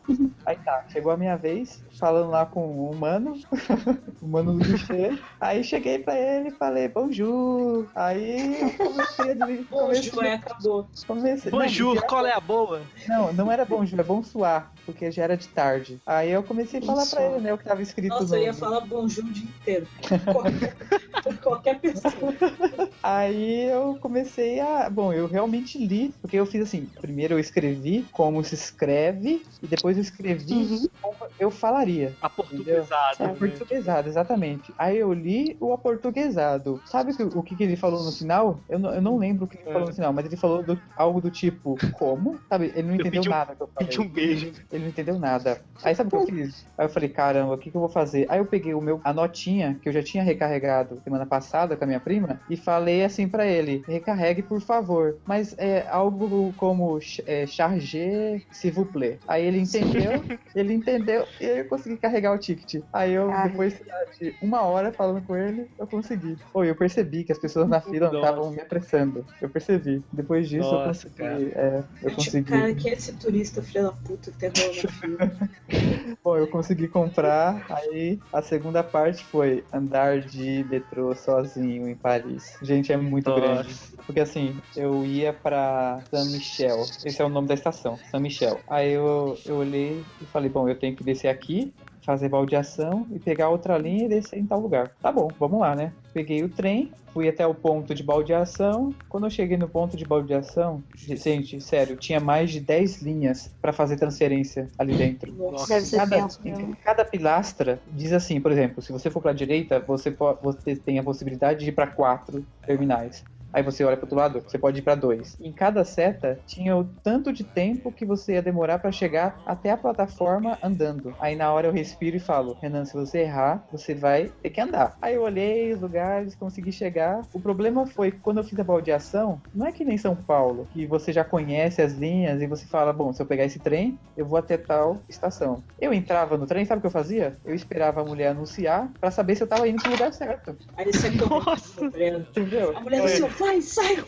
Aí tá, chegou a minha vez, falando lá com o humano, (laughs) o humano do guichê. Aí cheguei pra ele e falei, bonjour. Aí comecei a. Bonjour, Comecei, é, acabou. comecei, não, Bonjour, qual é a boa? não, não era bonjour, bonsoir, porque já era de tarde. Aí eu comecei a falar pra Bonsoir. ele, né, o que tava escrito Nossa, eu no... ia falar bonjour o dia inteiro. Qualquer, por qualquer pessoa. (laughs) Aí eu comecei a. Bom, eu realmente li, porque eu fiz assim: primeiro eu escrevi como se escreve, e depois eu escrevi Uhum. como eu falaria. Aportuguesado. É né? portuguesado, exatamente. Aí eu li o aportuguesado. Sabe o que, que ele falou no final? Eu não, eu não lembro o que ele É. falou no final, mas ele falou do- algo do tipo, como? Sabe? Ele não Eu entendeu pedi nada que eu falei. Um beijo. Ele não entendeu nada. Aí sabe o que eu fiz? Aí eu falei, caramba, o que, que eu vou fazer? Aí eu peguei o meu, a notinha que eu já tinha recarregado semana passada com a minha prima e falei assim pra ele: recarregue, por favor. Mas é algo como é, charger, s'il vous plaît. Aí ele entendeu, (laughs) ele entendeu e aí eu consegui carregar o ticket. Aí eu, Ai. depois de uma hora falando com ele, eu consegui. Pô, eu percebi que as pessoas na fila estavam me apressando. Eu percebi. Depois disso eu Nossa, consegui. É, eu consegui. cara, quem é esse turista filho da puta rolando na fila? Bom, eu consegui comprar, aí a segunda parte foi andar de metrô sozinho em Paris. Gente, é muito Nossa. grande. Porque assim, eu ia pra Saint Michel, esse é o nome da estação, Saint Michel. Aí eu, eu olhei e falei, bom, eu tenho que descer aqui, fazer baldeação e pegar outra linha e descer em tal lugar. Tá bom, vamos lá, né? Peguei o trem, fui até o ponto de baldeação. Quando eu cheguei no ponto de baldeação, gente, sério, tinha mais de 10 linhas pra fazer transferência ali dentro. Nossa. Cada, mesmo. cada pilastra diz assim, por exemplo, se você for para a direita, você, você tem a possibilidade de ir para quatro terminais. Aí você olha para outro lado, você pode ir para dois. Em cada seta tinha o tanto de tempo que você ia demorar para chegar até a plataforma andando. Aí na hora eu respiro e falo, Renan, se você errar, você vai ter que andar. Aí eu olhei os lugares, consegui chegar. O problema foi que quando eu fiz a baldeação, não é que nem São Paulo, que você já conhece as linhas e você fala, bom, se eu pegar esse trem, eu vou até tal estação. Eu entrava no trem, sabe o que eu fazia? Eu esperava a mulher anunciar para saber se eu tava indo pro lugar certo. Aí correndo. Nossa. Entendeu? A mulher ó, vai, sai!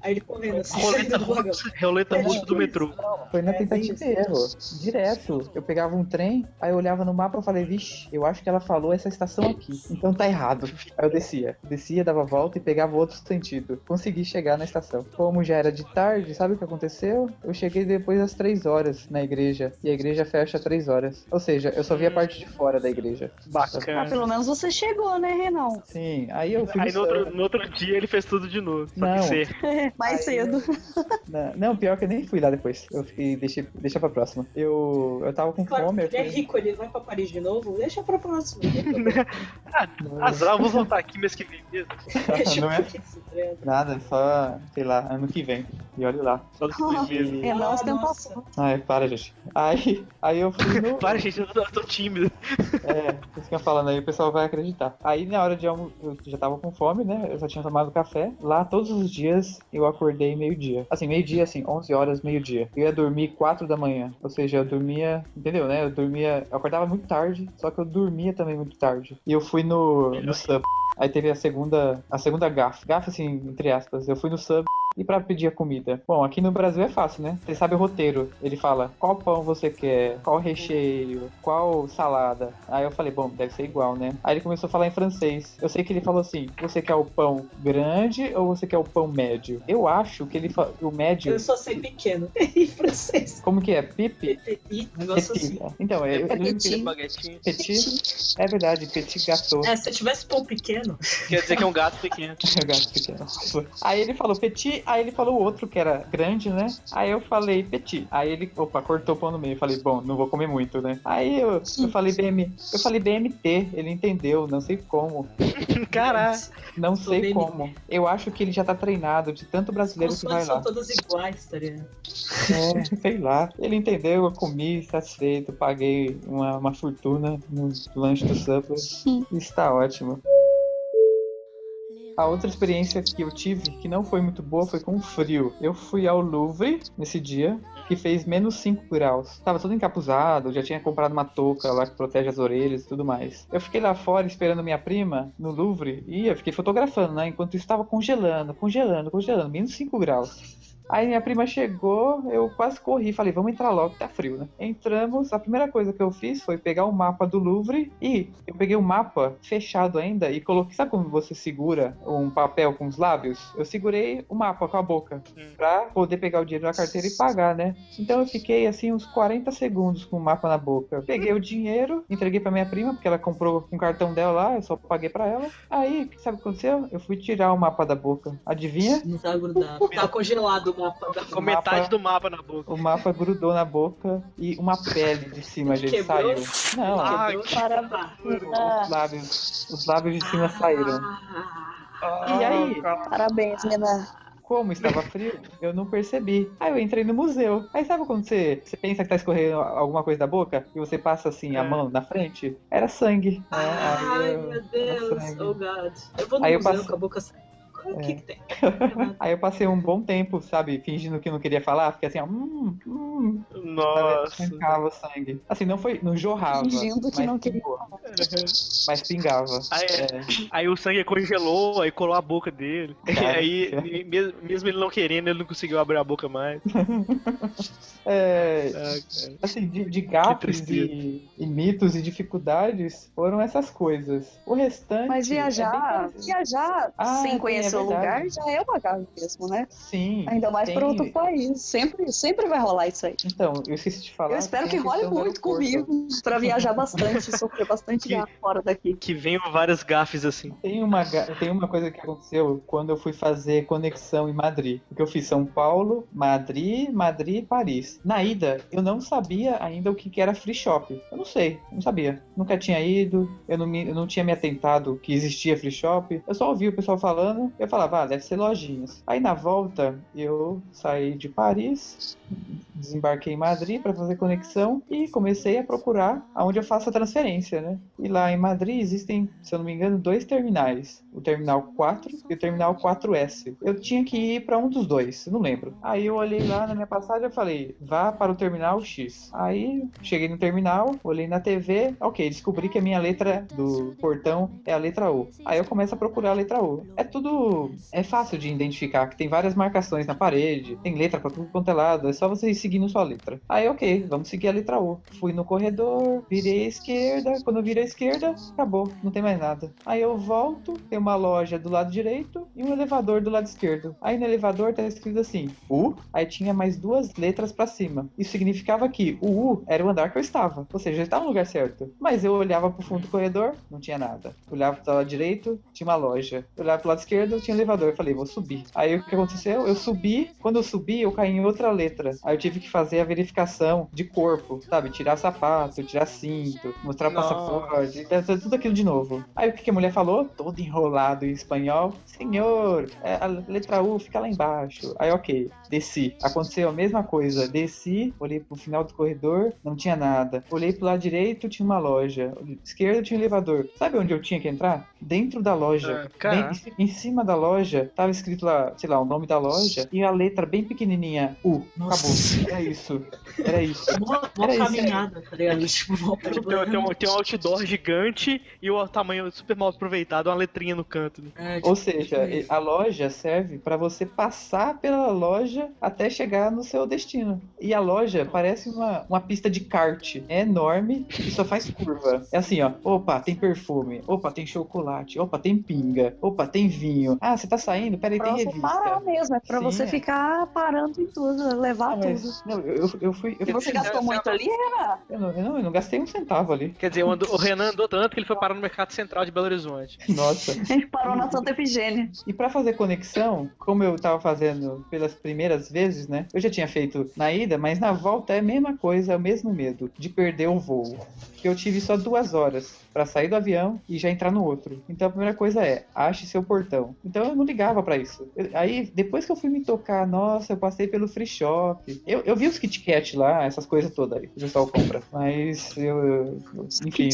Aí ele correndo assim, Roleta russa, roleta russa do metrô. Foi na É, tentativa bem e erro. Direto. Eu pegava um trem, aí eu olhava no mapa e falei, vixe, eu acho que ela falou essa estação aqui. Então tá errado. Aí eu descia. Descia, dava a volta e pegava outro sentido. Consegui chegar na estação. Como já era de tarde, sabe o que aconteceu? Eu cheguei depois das três horas na igreja. E a igreja fecha às três horas. Ou seja, eu só vi a parte de fora da igreja. Ah, Bacana. pelo menos você chegou, né, Renan? Sim, aí eu fui Aí no outro, no outro dia ele fez tudo de novo. Só Não. que ser. (laughs) Mais Aí- cedo. Não, não, pior que eu nem fui lá depois. Eu fiquei, deixei, deixa pra próxima. Eu, eu tava com Claro, fome. Ele é rico, ele vai pra Paris de novo, deixa pra próxima. (laughs) Azar, vamos voltar aqui mês que vem mesmo. (laughs) Não é nada, só, sei lá, ano que vem. E olha lá. Só depois mesmo. Renan Ah, ostentação. Ai, para, gente. Aí, aí eu fui no. Para, gente, eu tô, eu tô tímido. É, isso que eu falando aí, o pessoal vai acreditar. Aí na hora de almo, eu já tava com fome, né? Eu só tinha tomado café. Lá todos os dias eu acordei meio-dia. Assim, meio-dia, assim, 11 horas, meio-dia. Eu ia dormir 4 da manhã. Ou seja, eu dormia, entendeu, né? Eu dormia, eu acordava muito tarde, só que eu dormia também muito tarde. E eu fui no, no sub. Aí teve a segunda, a segunda gafe. Gafe, assim, entre aspas. Eu fui no sub e pra pedir a comida. Bom, aqui no Brasil é fácil, né? Você sabe o roteiro. Ele fala qual pão você quer, qual recheio, qual salada. Aí eu falei, bom, deve ser igual, né? Aí ele começou a falar em francês. Eu sei que ele falou assim: você quer o pão grande ou você quer o pão médio? Eu acho que ele fa... o médio. Eu só sei pequeno. (laughs) em francês. Como que é? Pipi? Petit, negócio assim. Então, que Petit. Petit. É verdade, petit gâteau. É, se eu tivesse pão pequeno, Quer dizer que é um gato pequeno. O (laughs) gato pequeno. Aí ele falou petit, aí ele falou o outro que era grande, né? Aí eu falei petit. Aí ele, opa, cortou o pão no meio. Eu falei, bom, não vou comer muito, né? Aí eu, eu falei BM, eu falei BMT, ele entendeu, não sei como. (laughs) Caralho. Não sei BMT. como. Eu acho que ele já tá treinado de tanto brasileiro as que vai são lá. todas iguais, tá ligado? É, (laughs) sei lá. Ele entendeu, eu comi satisfeito, paguei uma, uma fortuna no lanche do Subway. Está ótimo. A outra experiência que eu tive, que não foi muito boa, foi com frio. Eu fui ao Louvre nesse dia, que fez menos 5 graus. Tava todo encapuzado, já tinha comprado uma touca lá que protege as orelhas e tudo mais. Eu fiquei lá fora esperando minha prima no Louvre e eu fiquei fotografando, né? Enquanto estava congelando, congelando, congelando, menos 5 graus. Aí minha prima chegou, eu quase corri, falei, vamos entrar logo, tá frio, né? Entramos, a primeira coisa que eu fiz foi pegar o mapa do Louvre e eu peguei o mapa fechado ainda e coloquei, sabe como você segura um papel com os lábios? Eu segurei o mapa com a boca Hum. pra poder pegar o dinheiro na carteira e pagar, né? Então eu fiquei assim uns 40 segundos com o mapa na boca. Peguei o dinheiro, entreguei pra minha prima, porque ela comprou com o cartão dela lá, eu só paguei pra ela. Aí, sabe o que aconteceu? Eu fui tirar o mapa da boca. Adivinha? Não tá grudado. Tá congelado o mapa da Com O metade mapa- do mapa na boca. O mapa grudou na boca e uma pele de cima, gente, Quebrou? saiu. Não, Ah, Quebrou. Parabéns. os lábios, os lábios de cima saíram. Ah, E aí? Parabéns, menina. Como estava frio, eu não percebi. Aí eu entrei no museu. Aí sabe quando você, você pensa que tá escorrendo alguma coisa da boca e você passa assim a É. mão na frente? Era sangue. Aí Ai, eu- meu Deus. Oh, God. Eu vou no Aí eu museu passo- com a boca saindo. O que É. que tem? (laughs) Aí eu passei um bom tempo, sabe, fingindo que não queria falar, fiquei assim, ó, hum, hum, Nossa. sangue. Assim, não foi, não jorrava. Fingindo que não queria. pingou, Mas pingava. Ah, é. É. Aí o sangue congelou, aí colou a boca dele. E (laughs) Cara, aí, que- mesmo, mesmo ele não querendo, ele não conseguiu abrir a boca mais. (laughs) É, Ah, assim, de, de gafes e, e mitos e dificuldades foram essas coisas. O restante. Mas é viajar, bem- viajar Ah, sem sim, conhecer é o lugar já é uma gafe mesmo, né? Sim. Ainda mais tem- para outro país. Sempre, sempre vai rolar isso aí. Então, eu esqueci de falar. Eu espero que role muito comigo para viajar bastante, (laughs) sofrer bastante Que- fora daqui. Que venham várias gafes assim. Tem uma, tem uma coisa que aconteceu quando eu fui fazer conexão em Madrid. Porque eu fiz São Paulo, Madrid, Madrid e Paris. Na ida, eu não sabia ainda o que, que era free shop. Eu não sei, não sabia. Nunca tinha ido, eu não, me, eu não tinha me atentado que existia free shop. Eu só ouvi o pessoal falando, eu falava, ah, deve ser lojinhas. Aí na volta, eu saí de Paris, desembarquei em Madrid para fazer conexão e comecei a procurar aonde eu faço a transferência, né? E lá em Madrid existem, se eu não me engano, dois terminais. O terminal 4 e o terminal 4S. Eu tinha que ir para um dos dois, não lembro. Aí eu olhei lá na minha passagem e falei, vá para o terminal X. Aí cheguei no terminal, olhei na TV, ok, descobri que a minha letra do portão é a letra U. Aí eu começo a procurar a letra U. É tudo. É fácil de identificar, que tem várias marcações na parede, tem letra pra tudo quanto é lado, é só você ir seguindo sua letra. Aí, ok, vamos seguir a letra U. Fui no corredor, virei à esquerda, quando eu virei à esquerda, acabou, não tem mais nada. Aí eu volto, tem uma loja do lado direito e um elevador do lado esquerdo. Aí no elevador tá escrito assim, U, aí tinha mais duas letras pra cima. Isso significava que o U era o andar que eu estava, ou seja, eu estava no lugar certo. Mas eu olhava pro fundo do corredor, não tinha nada. Olhava pro lado direito, tinha uma loja. Olhava pro lado esquerdo, tinha um elevador. Eu falei, vou subir. Aí o que aconteceu? Eu subi, quando eu subi, eu caí em outra letra. Aí eu tive que fazer a verificação de corpo, sabe? Tirar sapato, tirar cinto, mostrar Nossa. passaporte, fazer tudo aquilo de novo. Aí o que que a mulher falou? Todo enrolado em espanhol. Senhor, é, a letra U fica lá embaixo. Aí, ok, desci. Aconteceu a mesma coisa. Desci, olhei pro final do corredor, não tinha nada. Olhei pro lado direito, tinha uma loja. Esquerda tinha um elevador. Sabe onde eu tinha que entrar? Dentro da loja. Ah, em cima da loja, tava escrito lá, sei lá, o nome da loja e a letra bem pequenininha. U. Nossa. Acabou. Era isso. Era isso. Mó Era isso. caminhada, tá ligado? Tipo, Tem, um, tem um outdoor gigante e o tamanho super mal aproveitado, uma letrinha no canto. Né? É, Ou tipo, seja, isso. a loja serve para você passar pela loja até chegar no seu destino. E a loja parece uma, uma pista de kart. É enorme e só faz curva. É assim, ó. Opa, tem perfume. Opa, tem chocolate. Opa, tem pinga. Opa, tem vinho. Ah, você tá saindo? Peraí, Pra tem você revista. parar mesmo, é pra Sim, você é. ficar parando em tudo, levar Ah, mas- tudo. não, eu, eu fui. Eu, E você fui- gastou muito ali, Renan? eu não, eu não, eu não gastei um centavo ali. Quer dizer, o andou- o Renan andou tanto que ele foi parar no Mercado Central de Belo Horizonte. (laughs) Nossa. A gente parou na Santa Efigênia. E pra fazer conexão, como eu tava fazendo pelas primeiras vezes, né? Eu já tinha feito na ida, mas na volta é a mesma coisa, é o mesmo medo de perder o voo. Que eu tive só duas horas pra sair do avião e já entrar no outro. Então a primeira coisa é, ache seu portão. Então eu não ligava pra isso. Eu- aí depois que eu fui me tocar, nossa, eu passei pelo free shop. Eu, eu vi os Kit Kat lá, essas coisas todas aí, que o pessoal compra. Mas eu, eu- enfim,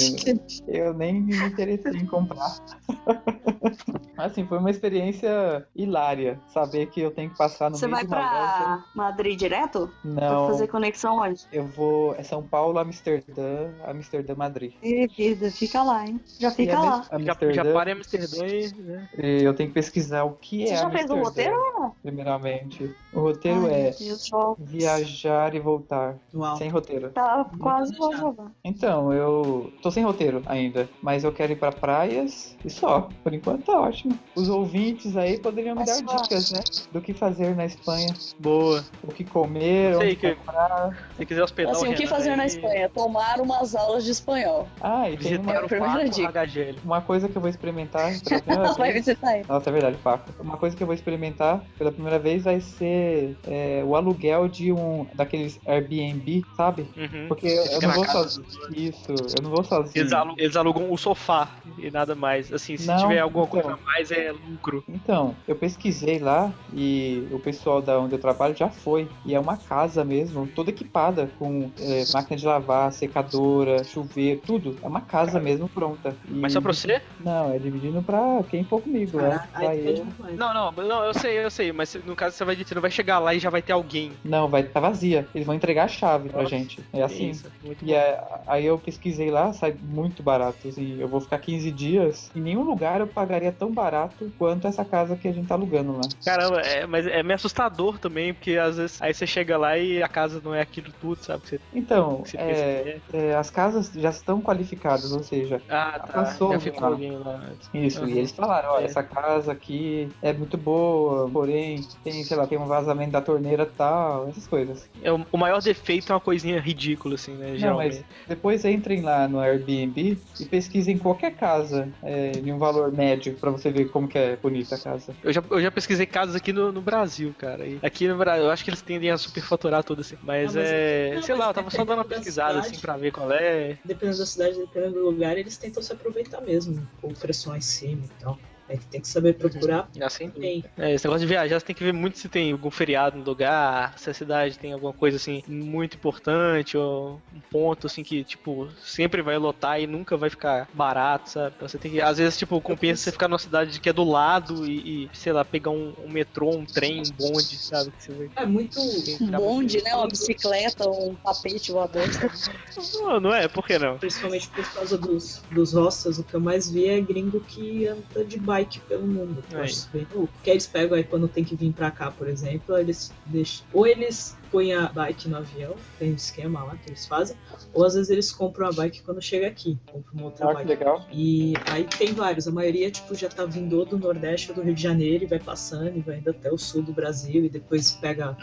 eu, eu nem me interessei em comprar. (laughs) Assim, foi uma experiência hilária saber que eu tenho que passar no Você meio vai. Pra Madrid direto? Pra Não, fazer conexão onde? eu vou. É São Paulo, Amsterdã, Amsterdã, Madrid. Ih, vida, fica lá, hein? Já E fica Am- lá. Já, Amsterdã, já para em Amsterdã e. Né? e eu tenho que pesquisar o que Você é já fez o Amsterdã. roteiro? jogar? primeiramente. O roteiro Ai, é Deus, viajar e voltar. Uau. Sem roteiro. Tá, quase vou jogar. Então, eu tô sem roteiro ainda, mas eu quero ir pra praias e só. Por enquanto tá ótimo. Os ouvintes aí poderiam me É dar só. dicas, né? Do que fazer na Espanha, Boa. o que comer, Sei onde que- comprar. Se quiser hospedar Assim, o que Renan fazer na aí, Espanha? Tomar umas aulas de espanhol. Ah, e tem Visitar uma, É o primeira dica. Uma coisa que eu vou experimentar pela (laughs) primeira Vai vez. visitar ele. Nossa, é verdade, Paco. Uma coisa que eu vou experimentar pela primeira vez vai ser é, o aluguel de um daqueles Airbnb, sabe? Uhum. Porque eu, eu não na vou sozinho. Isso, eu não vou sozinho. Eles, alu- eles alugam o sofá e nada mais. Assim, se Não, tiver alguma então. coisa a mais, é lucro. Então, eu pesquisei lá e o pessoal da onde eu trabalho já foi. E é uma casa mesmo, toda equipada com é, máquina de lavar, secadora, chuveiro, tudo. É uma casa mesmo pronta. E- Mas só pra você? Não, é dividindo pra quem for comigo, né? Pra aí depende eu-. Não, não, não, eu sei, eu sei, mas no caso você vai você não vai chegar lá e já vai ter alguém. Não, vai estar vazia. Eles vão entregar a chave pra Nossa, gente. É assim. Isso, muito E é- aí eu pesquisei lá, sai muito barato. Assim, eu vou ficar 15 dias. Em nenhum lugar eu pagaria tão barato quanto essa casa que a gente tá alugando lá. Caramba, é, mas é meio assustador também, porque às vezes aí você chega lá e a casa não é aquilo tudo, sabe? Que você, Então, que você é, é. é, as casas já estão qualificadas, ou seja, Ah, tá. passou já ficou lá. lá. isso. Uhum. E eles falaram, olha, É. essa casa aqui é muito boa, porém tem, sei lá, tem um vazamento da torneira e tal, essas coisas. É, o maior defeito é uma coisinha ridícula, assim, né? Não, mas depois entrem lá no Airbnb e pesquisem qualquer casa é, de um valor médio pra você ver como que é bonita a casa. Eu já, eu já pesquisei casas aqui no, no Brasil, cara. E aqui no Brasil, eu acho que eles tendem a superfaturar tudo assim. Mas, Não, mas- é. não, sei mas lá, eu tava só dando uma pesquisada cidade. assim pra ver qual é. Dependendo da cidade, dependendo do lugar, eles tentam se aproveitar mesmo. Com pressão em cima e tal. É que tem que saber procurar Assim. É, esse negócio de viajar, você tem que ver muito se tem algum feriado no lugar, se a cidade tem alguma coisa assim muito importante, ou um ponto assim que, tipo, sempre vai lotar e nunca vai ficar barato, sabe? Então você tem que. Às vezes, tipo, compensa você ficar numa cidade que é do lado e, e, sei lá, pegar um, um metrô, um trem, um bonde, sabe? Que você vai. É muito. Um bonde, né? Uma bicicleta, um tapete voador. (laughs) Não, não é, por que não? Principalmente por causa dos, dos hostels, o que eu mais vi é gringo que anda de bike pelo mundo. Eu Aí. acho bem louco. Que eles pegam aí quando tem que vir pra cá, por exemplo, eles deixam. Ou eles põem a bike no avião, tem um esquema lá que eles fazem, ou às vezes eles compram a bike quando chega aqui. Compram uma outra que bike. legal. E aí tem vários, a maioria tipo já tá vindo ou do Nordeste ou do Rio de Janeiro e vai passando e vai indo até o sul do Brasil e depois pega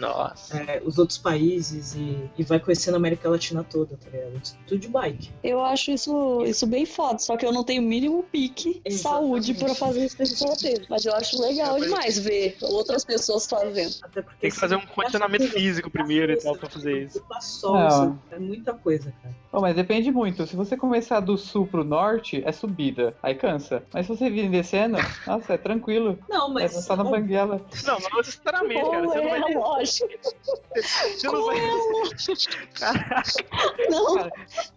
é, os outros países e, e vai conhecendo a América Latina toda, tá ligado? Tudo de bike. Eu acho isso, isso bem foda, só que eu não tenho o mínimo pique Exatamente. saúde pra fazer esse tipo de roteiro. Mas eu acho legal demais ver outras pessoas fazendo. Até porque Tem que fazer um condicionamento físico primeiro e tal pra fazer isso. ocupa sol, Não. É muita coisa, cara. Bom, mas depende muito. Se você começar do sul pro norte, é subida. Aí cansa. Mas se você vir descendo, nossa, é tranquilo. Não, É mas dançar na banguela. Não, não necessariamente, cara. Qual Você não é vai. a lógica? Você não vai. é? (laughs) Não, Cara,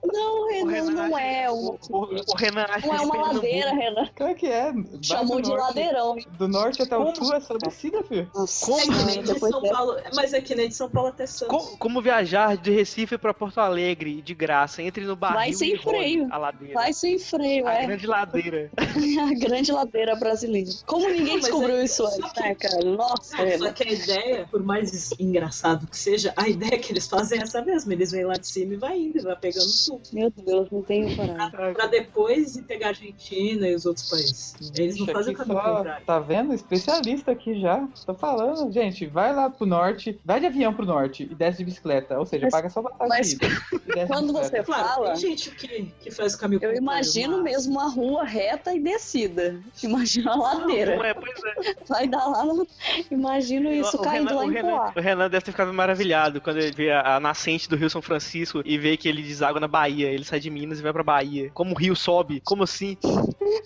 não, Renan, não é. O, o, o Renan acha Não é que uma ladeira, Renan. Claro que é. Vai Chamou de ladeirão. Do norte até o Como? sul é só descida, filho. Nossa, é que nem de depois São Paulo. Mas é que nem de São Paulo até Santos. Co- Como viajar de Recife pra Porto Alegre de graça? Entre no barril Vai sem e freio. a ladeira. Vai sem freio, a é. grande ladeira. (laughs) A grande ladeira brasileira. Como ninguém Não, descobriu é- isso antes, que- né, cara? Nossa, só que a ideia, por mais engraçado que seja, a ideia que eles fazem é essa mesmo. Eles vêm lá de cima e vai indo, e vai pegando tudo. Meu Deus, não tenho coragem. Pra depois ir pegar a Argentina e os outros países. Eles não Ixi, fazem o caminho só- contrário. Tá vendo? Especialista aqui já. Tô falando, gente. Vai lá pro norte, vai de avião pro norte e desce de bicicleta. Ou seja, Mas- paga só passagem mas quando você Claro, fala, tem gente que, que faz o caminho eu imagino mas- mesmo uma rua reta e descida. (laughs) Imagina a Não ladeira. é, pois é. Vai dar lá no... Imagino isso o, caindo Renan, lá em Renan, Poá. o Renan deve ter ficado maravilhado quando ele vê a, a nascente do Rio São Francisco e vê que ele deságua na Bahia. Ele sai de Minas e vai pra Bahia. Como o rio sobe? Como assim?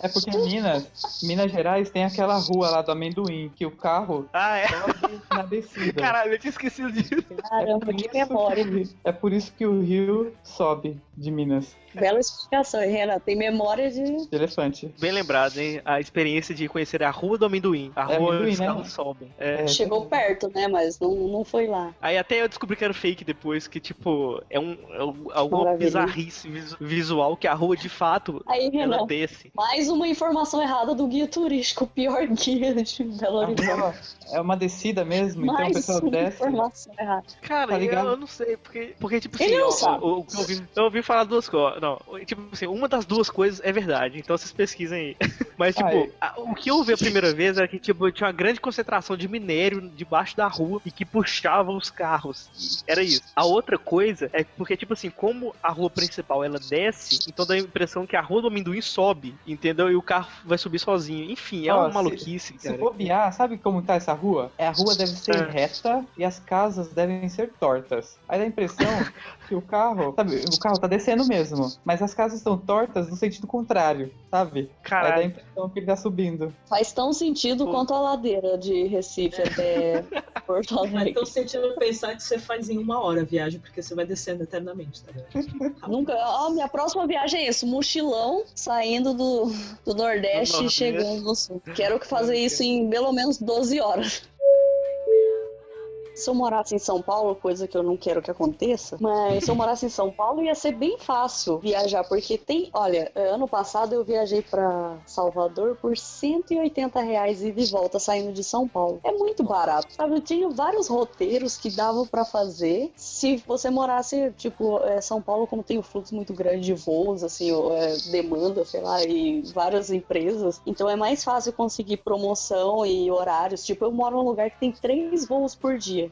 É porque em Minas, Minas Gerais tem aquela rua lá do amendoim, que o carro Ah, é. sobe na descida. Caralho, eu tinha esquecido disso. Caramba, que memória. É por isso que o rio sobe de Minas. Bela explicação, Renan. Tem memória de. Elefante. Bem lembrado, hein? A experiência de conhecer a Rua do Amendoim. A É rua amendoim, onde os né? carros sobem. É. É. Chegou perto, né? Mas não, não foi lá. Aí até eu descobri que era fake depois, que tipo, é um, é um- alguma Maravilha. bizarrice visu- visual que a rua de fato Aí, ela Renan, desce. mais uma informação errada do guia turístico. O pior (laughs) guia de Belo Horizonte. é uma descida mesmo, então a Mais pessoa uma desce. informação errada. Cara, Tá eu, eu não sei, porque, porque tipo Ele assim, não ó, sabe. o- o que eu, ouvi, eu ouvi falar duas coisas. Não, tipo assim, uma das duas coisas é verdade, então vocês pesquisem aí. (laughs) Mas, tipo, a- o que eu vi a primeira vez era que, tipo, tinha uma grande concentração de minério debaixo da rua e que puxavam os carros. Era isso. A outra coisa é porque, tipo assim, como a rua principal ela desce, então dá a impressão que a rua do amendoim sobe, entendeu? E o carro vai subir sozinho. Enfim, é Ó, uma se- maluquice, Se cara. bobear, sabe como tá essa rua? É, a rua deve ser É. reta e as casas devem ser tortas. Aí dá a impressão (laughs) que o carro, sabe, o carro tá descendo mesmo, mas as casas estão tortas no sentido contrário, sabe? Aí dá a Caralho. impressão que ele tá subindo. Faz tão sentido Pô. quanto a ladeira de Recife até (laughs) Porto Mas Alegre. tô sentindo pensar que você faz em uma hora a viagem, porque você vai descendo eternamente, tá ligado? (laughs) Nunca. Ó, minha próxima viagem é isso: mochilão saindo do, do Nordeste Do e chegando no Sul. Quero fazer isso em pelo menos 12 horas. Se eu morasse em São Paulo, coisa que eu não quero que aconteça, mas se eu morasse em São Paulo ia ser bem fácil viajar, porque tem, olha, ano passado eu viajei pra Salvador por 180 reais e volta saindo de São Paulo. É muito barato, sabe? Eu tinha vários roteiros que davam pra fazer se você morasse, tipo, é, São Paulo, como tem um fluxo muito grande de voos, assim, ou, é, demanda, sei lá, e várias empresas, então é mais fácil conseguir promoção e horários. Tipo, eu moro num lugar que tem três voos por dia.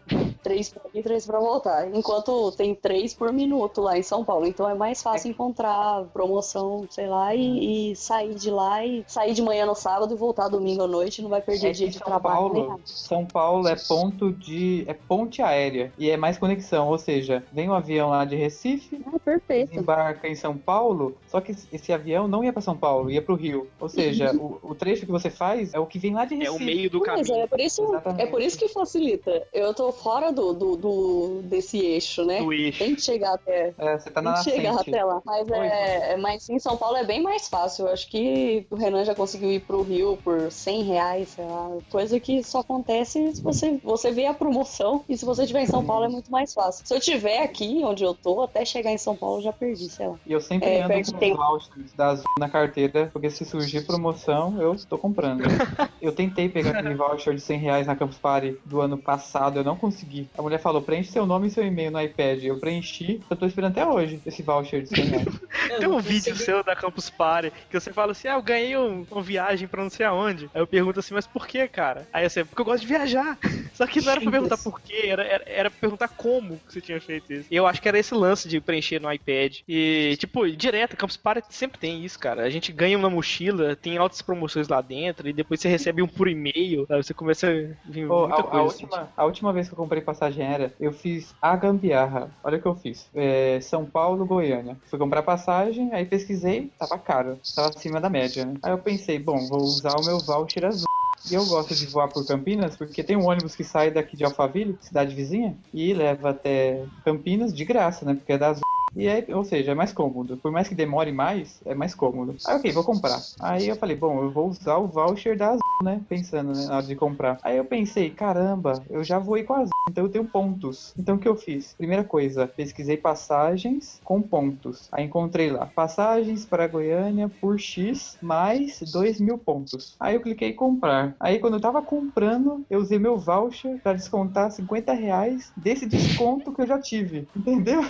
Três pra ir e três pra voltar. Enquanto tem três por minuto lá em São Paulo. Então é mais fácil encontrar promoção, sei lá, e, e sair de lá e sair de manhã no sábado e voltar domingo à noite. Não vai perder É dia de São trabalho Paulo. São Paulo é ponto de. é ponte aérea. E é mais conexão. Ou seja, vem um avião lá de Recife, Ah, perfeito. desembarca em São Paulo, só que esse avião não ia pra São Paulo, ia pro Rio. Ou seja, o, o trecho que você faz é o que vem lá de É Recife. o meio do Mas caminho é por isso, Exatamente. é por isso que facilita. Eu tô fora do, do, do- desse eixo, né? do eixo. Tem que chegar até, É, você tá tem na que chegar nascente. até lá. Mas, Oi, é, é- mas em São Paulo é bem mais fácil. Eu acho que o Renan já conseguiu ir pro Rio por 100 reais, sei lá. Coisa que só acontece se você, você vê a promoção. E se você estiver em São Paulo é muito mais fácil. Se eu estiver aqui, onde eu tô, até chegar em São Paulo eu já perdi, sei lá. E eu sempre É, ando com tempo. vouchers da Azul na carteira, porque se surgir promoção, eu tô comprando. (laughs) eu tentei pegar aquele voucher de 100 reais na Campus Party do ano passado, eu não consegui. A mulher falou, preenche seu nome e seu e-mail no iPad. Eu preenchi, eu tô esperando até hoje esse voucher de 100 reais. (laughs) Tem não um vídeo seu da Campus Party que você fala assim: Ah, eu ganhei um, uma viagem pra não sei aonde. Aí eu pergunto assim, mas por que, cara? Aí você, porque eu gosto de viajar. (laughs) Só que não era pra perguntar por quê, era, era, era pra perguntar como que você tinha feito isso. E eu acho que era esse lance de preencher no iPad. E, tipo, direto, Campus Party sempre tem isso, cara. A gente ganha uma mochila, tem altas promoções lá dentro, e depois você recebe um por e-mail, aí você começa a vir Pô, muita a, a coisa. assim. última, a última vez que eu comprei passagem aérea, eu fiz a gambiarra. Olha o que eu fiz. É, São Paulo, Goiânia. Fui comprar passagem, aí pesquisei, tava caro. Tava acima da média, né? Aí eu pensei, bom, vou usar o meu voucher azul. E eu gosto de voar por Campinas, porque tem um ônibus que sai daqui de Alphaville, cidade vizinha, e leva até Campinas de graça, né? Porque é da Azul. E aí, ou seja, é mais cômodo. Por mais que demore mais, é mais cômodo. Aí, ok, vou comprar. Aí eu falei, bom, eu vou usar o voucher da Azul, né? Pensando, né, na hora de comprar. Aí eu pensei, caramba, eu já voei com a Azul, então eu tenho pontos. Então o que eu fiz? Primeira coisa, pesquisei passagens com pontos. Aí encontrei lá, passagens para Goiânia por X mais 2 mil pontos. Aí eu cliquei em comprar. Aí quando eu tava comprando, eu usei meu voucher para descontar 50 reais desse desconto que eu já tive. (laughs) Entendeu?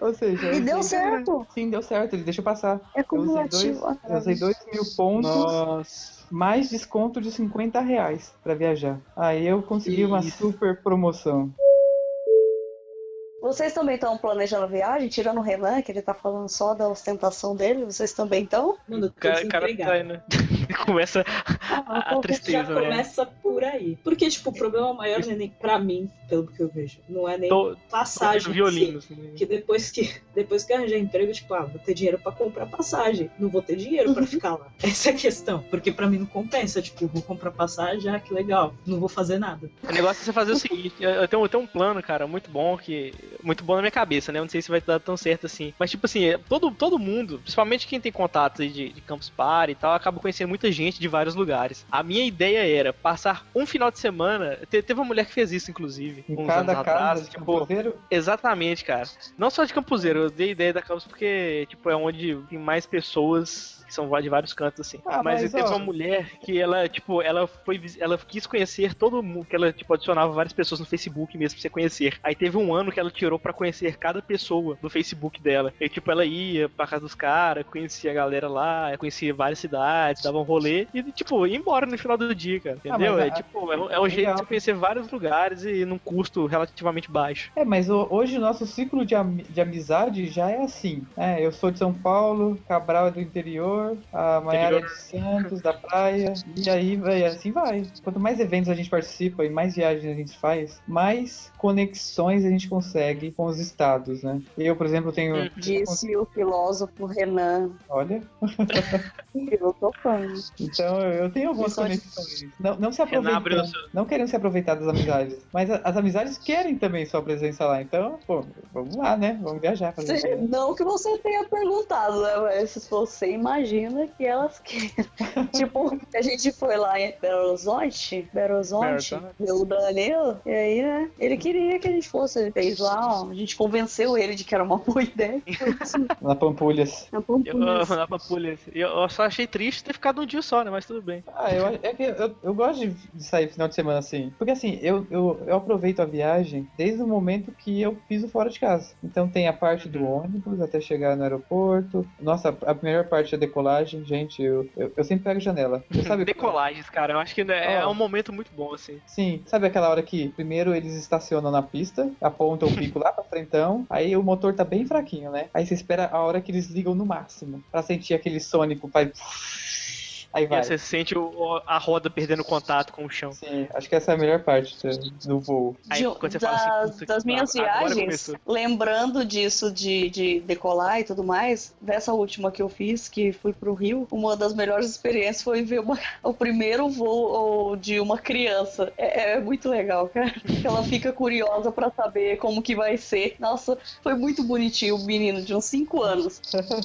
Ou seja, E eu deu certo. Sim, deu certo, ele deixa eu passar. É Eu usei dois, cumulativo. eu usei 2 mil pontos Nossa. mais desconto de 50 reais pra viajar. Aí eu consegui uma super promoção. Vocês também estão planejando viagem, tirando o Renan, que ele tá falando só da ostentação dele, vocês também estão? Mano, eu O tô cara, cara desempregado. tá, né? (laughs) Começa Ah, a, a tô- Já tristeza, né? começa por aí. Porque, tipo, o problema maior não é nem pra mim, pelo que eu vejo. Não é nem Tô passagem. violino. assim. Que depois que depois que eu arranjar emprego, tipo, ah, vou ter dinheiro pra comprar passagem. Não vou ter dinheiro pra ficar lá. (laughs) Essa é a questão. Porque pra mim não compensa. Tipo, vou comprar passagem, ah, que legal. Não vou fazer nada. O negócio é você fazer o seguinte: eu tenho, eu tenho um plano, cara, muito bom que muito bom na minha cabeça, né? Eu não sei se vai dar tão certo assim. Mas, tipo assim, é, todo, todo mundo, principalmente quem tem contato de, de Campus Party e tal, acaba conhecendo muita gente de vários lugares. A minha ideia era passar um final de semana. te- teve uma mulher que fez isso, inclusive, Em uns cada anos casa atrás. de Tipo, camposeiro, Exatamente, cara. Não só de Campuseiro, eu dei ideia da Campus porque, tipo, é onde tem mais pessoas são de vários cantos, assim. Ah, mas, mas, teve ó. uma mulher que ela, tipo, ela foi, ela quis conhecer todo mundo, que ela, tipo, adicionava várias pessoas no Facebook mesmo pra você conhecer. Aí teve um ano que ela tirou pra conhecer cada pessoa no Facebook dela. E, tipo, ela ia pra casa dos caras, conhecia a galera lá, conhecia várias cidades, dava um rolê e, tipo, ia embora no final do dia, cara. Ah, Entendeu? mas é, a- tipo, é um, é um jeito legal. de você conhecer vários lugares e num custo relativamente baixo. É, mas hoje o nosso ciclo de, ami- de amizade já é assim. É, eu sou de São Paulo, Cabral é do interior, a Maiara é de Santos, da praia, e aí vai, assim vai. Quanto mais eventos a gente participa e mais viagens a gente faz, mais conexões a gente consegue com os estados, né? Eu, por exemplo, tenho. Hum. Disse o filósofo Renan Olha, (laughs) filosofando. então eu tenho algumas conexões. Não, não se seu- não querendo se aproveitar das amizades, mas a- as amizades querem também sua presença lá. Então, pô, vamos lá, né? Vamos viajar. Fazer. Não que você tenha perguntado, né? Mas se você imagina que elas querem. (laughs) tipo, a gente foi lá em Belo Horizonte, Belo Horizonte, o Danilo, e aí, né? Ele queria que a gente fosse. Ele fez lá, ó, a gente convenceu ele de que era uma boa ideia. (laughs) Na Pampulhas. Na Eu, (laughs) Pampulhas. na Pampulha. Eu, eu só achei triste ter ficado um dia só, né? Mas tudo bem. Ah, eu, é que eu, eu gosto de, sair final de semana assim. Porque assim, eu, eu, eu aproveito a viagem desde o momento que eu piso fora de casa. Então tem a parte do ônibus até chegar no aeroporto. Nossa, a primeira parte é decolagem, gente, eu, eu, eu sempre pego janela. Você sabe (laughs) Decolagens, cara. Eu acho que né, é Ó. um momento muito bom, assim. Sim, sabe aquela hora que primeiro eles estacionam na pista, apontam o (laughs) pico lá pra frentão, aí o motor tá bem fraquinho, né? Aí você espera a hora que eles ligam no máximo, pra sentir aquele sônico, vai... Aí E vai. aí você sente o- a roda perdendo contato com o chão. Sim, acho que essa é a melhor parte do- voo. Aí De- quando você das, fala assim, das minhas viagens, lembrando disso de, de decolar e tudo mais, dessa última que eu fiz, que fui pro Rio, uma das melhores experiências foi ver uma- (laughs) o primeiro voo de uma criança. É, é muito legal, cara. (laughs) Ela fica curiosa pra saber como que vai ser. Nossa, foi muito bonitinho o menino de uns 5 anos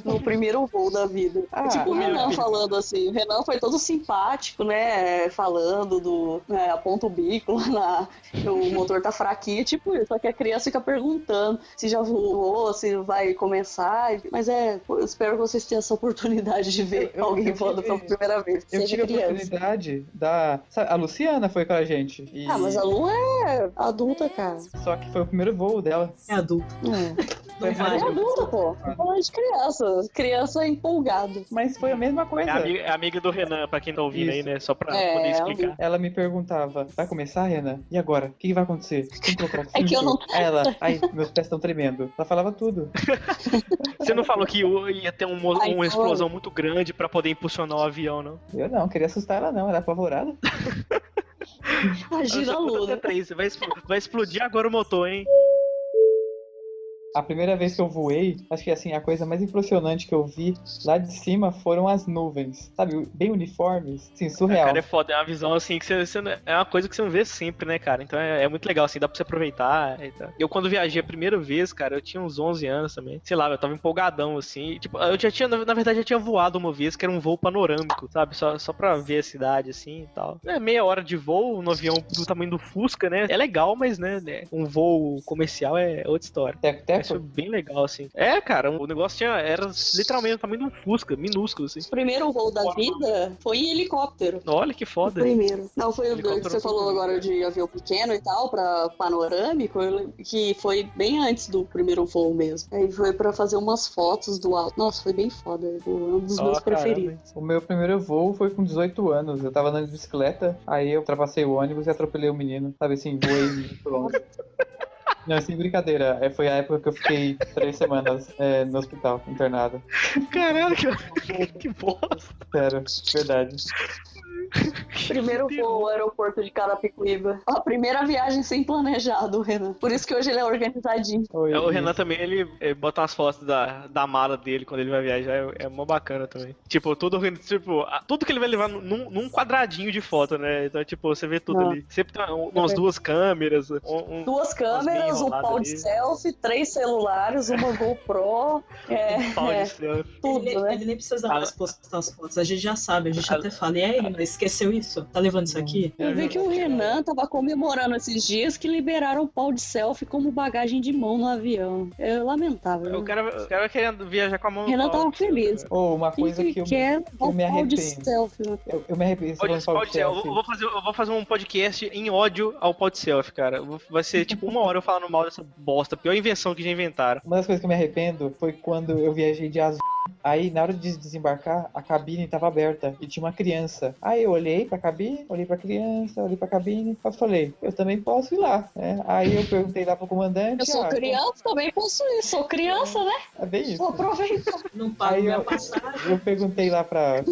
no primeiro voo da vida. Ah, tipo o Renan filho. falando assim, o Renan foi todo simpático, né? Falando do. Né, aponta o bico lá na, o motor tá fraquinho, tipo isso. Só que a criança fica perguntando se já voou, se vai começar. Mas é, eu espero que vocês tenham essa oportunidade de ver Eu- eu- alguém eu voando tive- pela primeira vez. Eu tive a criança. oportunidade da. sabe, a Luciana foi com a gente. E... Ah, mas a Lu é adulta, cara. Só que foi o primeiro voo dela. É adulto. É, (laughs) Não é adulta, pô. Falando de criança. Criança empolgado. Mas foi a mesma É coisa. amiga, é amiga do Renan, pra quem tá ouvindo aí, Isso. né? Só pra É, poder explicar. Ela me perguntava, vai começar, Renan? E agora? O que, que vai acontecer? Tem que colocar (laughs) É que eu não- Aí ela, (laughs) ai, meus pés estão tremendo. Ela falava tudo. (laughs) Você não falou que ia ter um Ai, uma explosão muito grande pra poder impulsionar o avião, não? Eu não, queria assustar ela não, ela é apavorada. Imagina a Eu sou Lu, contra três, Vai, expl- vai explodir agora o motor, hein? A primeira vez que eu voei, acho que assim, a coisa mais impressionante que eu vi lá de cima foram as nuvens. Sabe, bem uniformes. Sim, surreal. Cara, é foda, é uma visão assim que você, você não- é uma coisa que você não vê sempre, né, cara? Então é, é muito legal, assim, dá pra você aproveitar. e tal. Eu, quando viajei a primeira vez, cara, eu tinha uns 11 anos também. Sei lá, eu tava empolgadão, assim. e, tipo, eu já tinha, na verdade, já tinha voado uma vez, que era um voo panorâmico, sabe? Só, só pra ver a cidade, assim e tal. É meia hora de voo no avião do tamanho do Fusca, né? É legal, mas, né, né, um voo comercial é outra história. Teco, Mas foi teco. bem legal, assim. É, cara, o negócio tinha, era literalmente o tamanho de um Fusca, minúsculo, assim. O primeiro voo da vida foi em helicóptero. Olha que O foda. primeiro. Não, foi o que você falou foi- agora de avião pequeno e tal, pra panorâmico, que foi bem antes do primeiro voo mesmo. Aí foi pra fazer umas fotos do alto. Nossa, foi bem foda. Foi um dos Ó, meus caramba, preferidos. O meu primeiro voo foi com 18 anos. Eu tava andando de bicicleta, aí eu ultrapassei o ônibus e atropelei o menino. Sabe assim, voei muito longe. (laughs) Não, sem brincadeira. É, Foi a época que eu fiquei três semanas é, no hospital, internado. Caralho, que, (laughs) que bosta. Sério, verdade. Primeiro voo ao aeroporto de Carapicuíba. A primeira viagem sem planejado, Renan. Por isso que hoje ele é organizadinho. Oi, É, O. Renan também, ele, ele bota umas fotos da, da mala dele quando ele vai viajar, é, é mó bacana também. Tipo, tudo, tipo, tudo que ele vai levar num, num quadradinho de foto, né? Então, tipo, você vê tudo Ah. ali. Sempre tem um- umas duas câmeras, um, um- Duas câmeras, um pau de ali. selfie, três celulares, uma GoPro. (laughs) É, um pau é, de céu. tudo, ele, né? ele nem precisa Ah. mais postar as fotos, a gente já sabe, a gente Ah. até fala, e aí, mas esqueceu isso? Tá levando isso aqui? Eu vi que o Renan tava comemorando esses dias que liberaram o pau de selfie como bagagem de mão no avião. É lamentável. O cara, o cara querendo viajar com a mão O no Renan pau. tava feliz. Ô, uma Quem coisa que que eu, quer eu o me pau de arrependo. selfie? né? eu, eu me arrependo. Pode, pode de selfie. vou, eu vou fazer, eu vou fazer um podcast em ódio ao pod selfie, cara. Vai ser tipo uma hora eu falando mal dessa bosta, pior invenção que já inventaram. Uma das coisas que eu me arrependo foi quando eu viajei de azul. Aí, na hora de desembarcar, a cabine tava aberta e tinha uma criança. Aí eu olhei pra cabine, olhei pra criança, olhei pra cabine, eu falei, eu também posso ir lá, né? Aí eu perguntei lá pro comandante. Eu sou ah, criança, também posso ir. Sou criança, né? É bem isso. Vou aproveitar. Não paga Aí minha eu- passagem. Eu perguntei lá pra,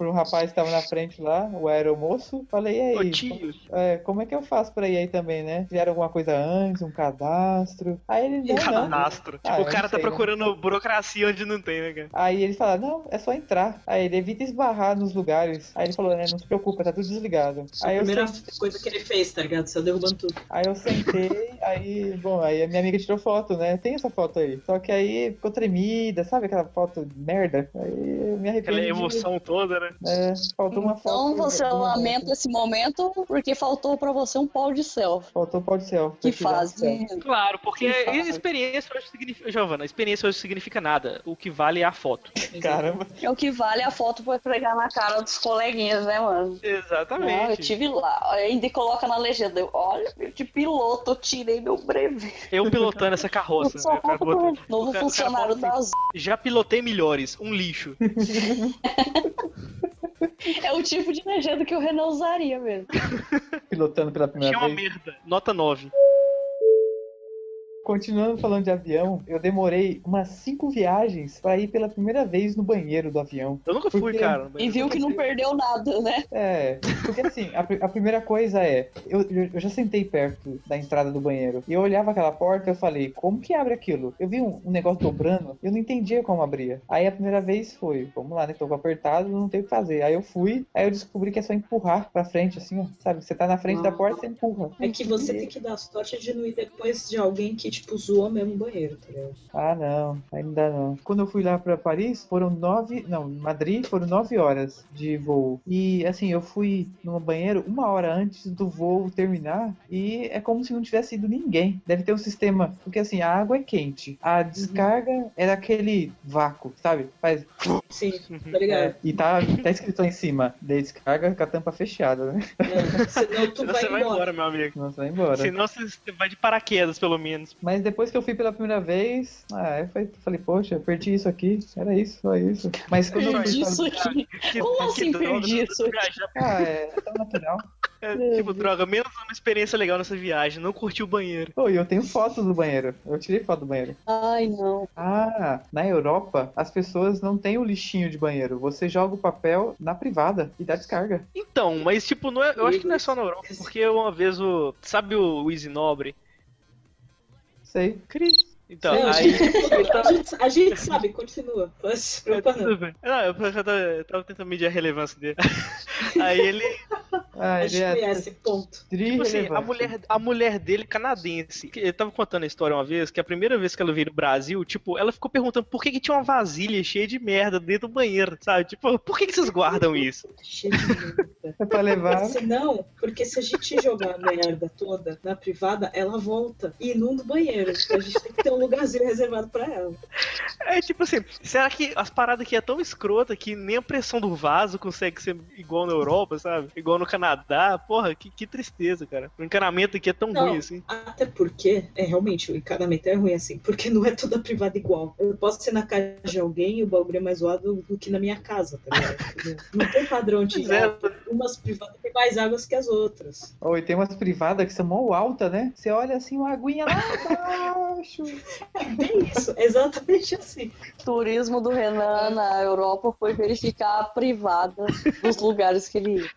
pro rapaz que tava na frente lá, o aeromoço. Falei, e Ô aí, tio, é, como é que eu faço pra ir aí também, né? Fizeram alguma coisa antes, um cadastro? Aí ele, não. cadastro. Tipo, Ah, o cara tá sei, né? procurando burocracia onde não tem, né, cara? Aí ele fala, não, é só entrar. Aí ele evita esbarrar nos lugares. Aí ele falou, né, não se preocupa, tá tudo desligado. Aí a primeira sen- coisa que ele fez, tá ligado? Saiu derrubando tudo. aí eu sentei, aí, bom, aí a minha amiga tirou foto, né? Tem essa foto aí. Só que aí ficou tremida, sabe aquela foto de merda? Aí eu me arrependo. Aquela emoção toda, né? É, faltou uma foto. Então você uma lamenta foto. esse momento porque faltou pra você um pau de selfie. Faltou pau de selfie. Que selfie. Claro, porque experiência hoje significa. Giovana, experiência hoje significa nada. O que vale é a foto. (laughs) Caramba. É o que vale a foto pra pregar na cara dos coleguinhas, né, mano? Não, eu Exatamente. tive lá. Ainda coloca na legenda. eu, Olha, eu de piloto, eu tirei meu brevet. Eu pilotando essa carroça. Né? Cara pro novo cara- cara funcionário da assim, Azul. Já pilotei melhores, um lixo. (laughs) É o tipo de legenda que o Renan usaria mesmo. (laughs) Pilotando pela primeira Tinha uma vez. merda. Nota 9. Continuando falando de avião, eu demorei umas cinco viagens pra ir pela primeira vez no banheiro do avião. Eu nunca fui, Porque- cara. E viu que não perdeu nada, né? É, porque assim, a, a primeira coisa é, eu, eu já sentei perto da entrada do banheiro e eu olhava aquela porta e eu falei, como que abre aquilo? Eu vi um, um negócio dobrando, eu não entendia como abria. Aí a primeira vez foi, vamos lá, né? Tô apertado, não tem o que fazer. Aí eu fui, aí eu descobri que é só empurrar pra frente, assim, ó, sabe? Você tá na frente da porta, você empurra. É que você tem que dar sorte de não ir depois de alguém que, tipo, zoou mesmo o banheiro, tá ligado? Ah, não, ainda não. Quando eu fui lá pra Paris, foram nove. Não, em Madrid foram nove horas de voo. E assim, eu fui no banheiro uma hora antes do voo terminar. E é como se não tivesse ido ninguém. Deve ter um sistema. Porque assim, a água é quente. A descarga era aquele vácuo, sabe? Faz. Sim, (laughs) tá ligado? E tá, tá escrito lá em cima. Descarga com a tampa fechada, né? É, senão tu Senão vai você vai embora. embora, meu amigo. Nossa, vai embora. Senão você vai de paraquedas, pelo menos. Mas depois que eu fui pela primeira vez, ah, eu falei, poxa, eu perdi isso aqui. Era isso, só isso. Mas quando eu fui Perdi pra- isso aqui. Que- Como que assim perdi isso aqui? Ah, é, é tão natural. é, tipo, droga, menos uma experiência legal nessa viagem. Não curti o banheiro. Pô, e eu tenho fotos do banheiro. Eu tirei foto do banheiro. Ai, não. Ah, na Europa, as pessoas não têm o lixinho de banheiro. Você joga o papel na privada e dá descarga. Então, mas tipo, não é- eu acho que não é só na Europa, porque uma vez o. Sabe o Easy Nobre? Sei. Cris. Então, Não, a, aí. gente, (laughs) a, gente, a gente sabe, continua. É, tudo bem. Não, eu eu tava, eu tava tentando medir a relevância dele. (laughs) Aí ele. Ah, A ele gente é conhece, ponto. Tipo assim, a mulher, a mulher dele canadense. que Ele tava contando a história uma vez, que a primeira vez que ela veio no Brasil, tipo, ela ficou perguntando por que, que tinha uma vasilha cheia de merda dentro do banheiro, sabe? Tipo, por que, que vocês guardam isso? (laughs) Cheio de merda. É pra levar. Se não, porque se a gente jogar a merda toda na privada, ela volta e inunda o banheiro. A gente tem que ter um lugarzinho reservado pra ela. É tipo assim, será que as paradas aqui é tão escrota que nem a pressão do vaso consegue ser igual na Europa, sabe? Igual no Canadá? Porra, que, que tristeza, cara. O encanamento aqui é tão Não. ruim assim. Até porque, é realmente, o encanamento é ruim assim, porque não é toda privada igual. Eu posso ser na casa de alguém e o bagulho é mais zoado do que na minha casa, tá ligado? (laughs) Não tem padrão de. Umas privadas têm mais águas que as outras. Ou e tem umas privadas que são mó alta, né? Você olha assim, uma aguinha lá embaixo. (laughs) É bem isso, é exatamente assim. turismo do Renan na Europa foi verificar a privada dos lugares que ele ia.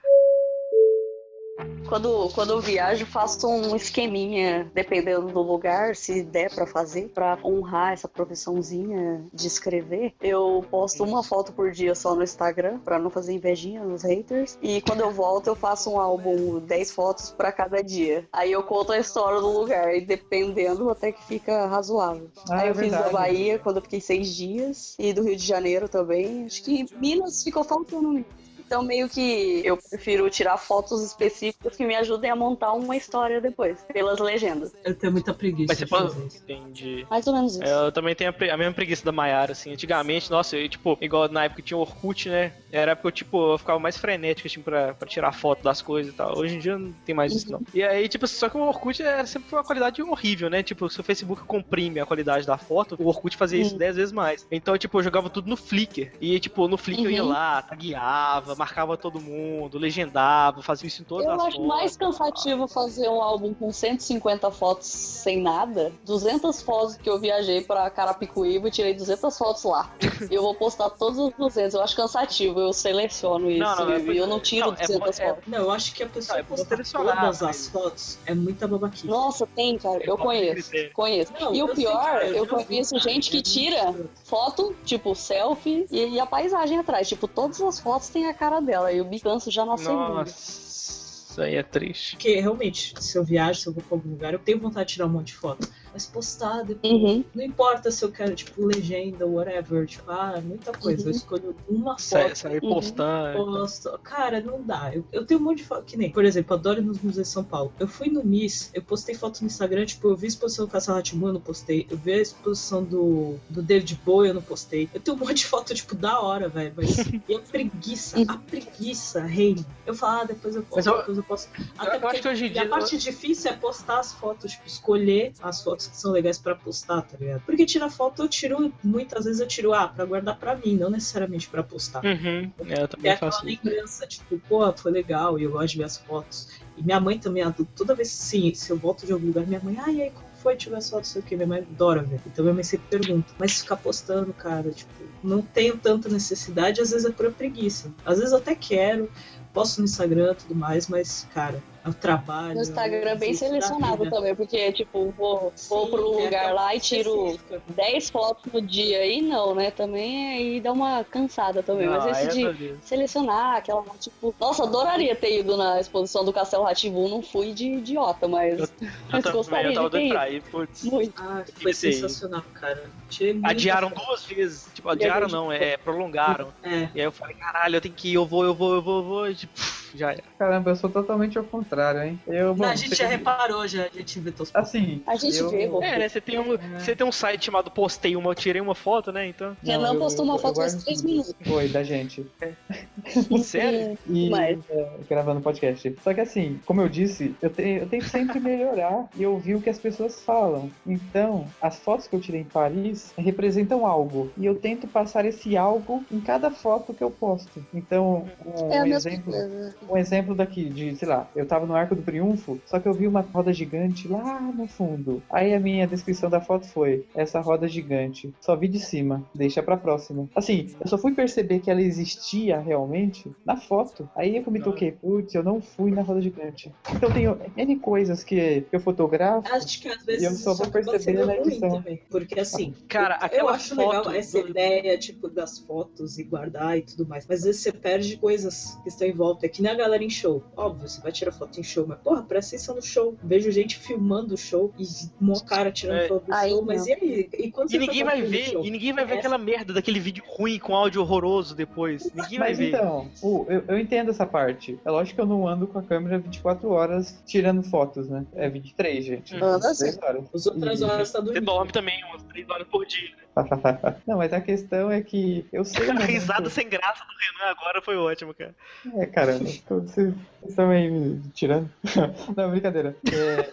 Quando, quando eu viajo, faço um esqueminha, dependendo do lugar, se der pra fazer, pra honrar essa profissãozinha de escrever. Eu posto uma foto por dia só no Instagram, pra não fazer invejinha nos haters. E quando eu volto, eu faço um álbum, 10 fotos pra cada dia. Aí eu conto a história do lugar, e dependendo, até que fica razoável. Ah, Aí é eu fiz da. Bahia, quando eu fiquei seis dias, e do Rio de Janeiro também. Acho que Minas ficou faltando Minas. Então, meio que eu prefiro tirar fotos específicas que me ajudem a montar uma história depois, pelas legendas. Eu tenho muita preguiça Mas você de pode. Entendi. Mais ou menos isso. É, Eu também tenho a, pre- a mesma preguiça da Mayara, assim. Antigamente, nossa, eu, tipo, igual na época que tinha o Orkut, né? Era a época que eu, tipo, eu ficava mais frenético, assim, pra, pra tirar foto das coisas e tal. Hoje em dia não tem mais isso, não. E aí, tipo, só que o Orkut é, sempre foi uma qualidade horrível, né? Tipo, se o Facebook comprime a qualidade da foto, o Orkut fazia isso Sim. 10 vezes mais. Então, tipo, eu jogava tudo no Flickr. E, tipo, no Flickr eu ia Uhum. lá, tagueava, marcava todo mundo, legendava, fazia isso em todas Eu as acho fotos. mais cansativo fazer um álbum com 150 fotos sem nada, 200 fotos que eu viajei pra Carapicuíba e tirei 200 fotos lá. E eu vou postar todos os 200. Eu acho cansativo, eu seleciono isso. Não, não, é e eu não tiro não, é 200 bom- é- fotos. Não, eu acho que a pessoa Ah, é postar selecionar, todas as fotos é muita babaquice. Nossa, tem, cara. Eu Falta de conheço. Conheço. Não, e o eu sei, pior, cara, eu eu já vi, conheço cara, gente que é tira foto, tipo, selfie e, e a paisagem atrás. Tipo, todas as fotos têm a cara dela. E eu me canso já na segunda. Nossa, isso aí é triste. Porque realmente, se eu viajo, se eu vou pra algum lugar, eu tenho vontade de tirar um monte de foto. Mas postar depois. Uhum. Não importa se eu quero, tipo, legenda, whatever. Tipo, ah, muita coisa. Uhum. Eu escolho uma foto. Sair Uhum. postando. Posto. Cara, não dá. Eu, eu tenho um monte de foto. Que nem, por exemplo, adoro ir nos museus de São Paulo. Eu fui no MIS, eu postei foto no Instagram, tipo, eu vi a exposição do Rá-Tim-Bum, eu não postei. Eu vi a exposição do, do David Bowie, eu não postei. Eu tenho um monte de foto, tipo, da hora, velho. Mas (laughs) e a preguiça, a preguiça, reina. Eu falo, ah, depois eu eu- depois eu posto. Até eu porque acho que hoje em e dia- a parte difícil é postar as fotos, tipo, escolher as fotos que são legais pra postar, tá ligado? Porque tirar foto eu tiro, muitas vezes eu tiro, ah, pra guardar pra mim, não necessariamente pra postar. Uhum. É, eu É também aquela faço isso. lembrança, tipo, pô, foi legal e eu gosto de ver as fotos. E minha mãe também, toda vez sim, se eu volto de algum lugar, minha mãe, ai, aí, como foi tiver as fotos, sei o que, minha mãe adora ver. Então minha mãe sempre pergunta, mas ficar postando, cara, tipo, não tenho tanta necessidade, às vezes é por preguiça. Às vezes eu até quero, posto no Instagram e tudo mais, mas, cara, é o trabalho. No Instagram é bem selecionado também, porque, tipo, vou, vou Sim, pro é lugar lá e tiro específica. 10 fotos no dia. Aí não, né? Também aí dá uma cansada também. Não, Mas esse é de selecionar aquela, tipo. Nossa, adoraria ter ido na exposição do Castelo Rativu, não fui de idiota, mas. Eu mas também, gostaria eu tava de ter doido ido. pra ir, putz. Muito. Ah, foi sensacional, cara. Adiaram duas vezes. Tipo, adiaram não, é, prolongaram. É. E aí eu falei, caralho, eu tenho que ir, eu vou, eu vou, eu vou, eu vou. E, tipo, já era. Caramba, eu sou totalmente ao contrário, hein? Eu, bom, a gente já reparou, já, a gente teus Assim. A gente eu... vê. É, né? Você tem, um, você tem um site chamado Postei uma, eu tirei uma foto, né? Então. Renan eu- postou uma eu foto faz três minutos. Foi, da gente. (laughs) Sério? E Mas- é, gravando podcast. Só que assim, como eu disse, eu, tenho, eu tento sempre (laughs) melhorar e ouvir o que as pessoas falam. Então, as fotos que eu tirei em Paris representam algo. E eu tento passar esse algo em cada foto que eu posto. Então, um, É exemplo. Um exemplo daqui, de, sei lá, eu tava no Arco do Triunfo, só que eu vi uma roda gigante lá no fundo. Aí a minha descrição da foto foi: essa roda gigante, só vi de cima, deixa pra próxima. Assim, eu só fui perceber que ela existia realmente na foto. Aí eu me toquei, putz, eu não fui na roda gigante. Então tenho N coisas que eu fotografo. Acho que às vezes E eu só vou perceber na edição. também. Porque assim, Cara, eu acho foto legal essa do- ideia, tipo, das fotos e guardar e tudo mais. Mas às vezes você perde coisas que estão em volta. É que nem a galera em show. Óbvio, você vai tirar foto em show, mas porra, presta atenção no show. Vejo gente filmando o show e uma cara tirando É. foto do Aí show. não. Mas e aí? E quando E você ninguém vai ver, e ninguém vai ver Essa- aquela merda daquele vídeo ruim com áudio horroroso depois. Ninguém vai Mas ver. então, o- eu, eu entendo essa parte. É lógico que eu não ando com a câmera 24 horas tirando fotos, né? É 23, gente. Anda sim. 3 horas. As outras E- horas tá Você dormindo. dorme também umas três horas por dia. (laughs) Não, mas a questão é que eu sei. (laughs) A risada sem graça do Renan agora foi ótima, cara. É, caramba, (laughs) vocês estão aí me tirando. (laughs) Não, brincadeira. É,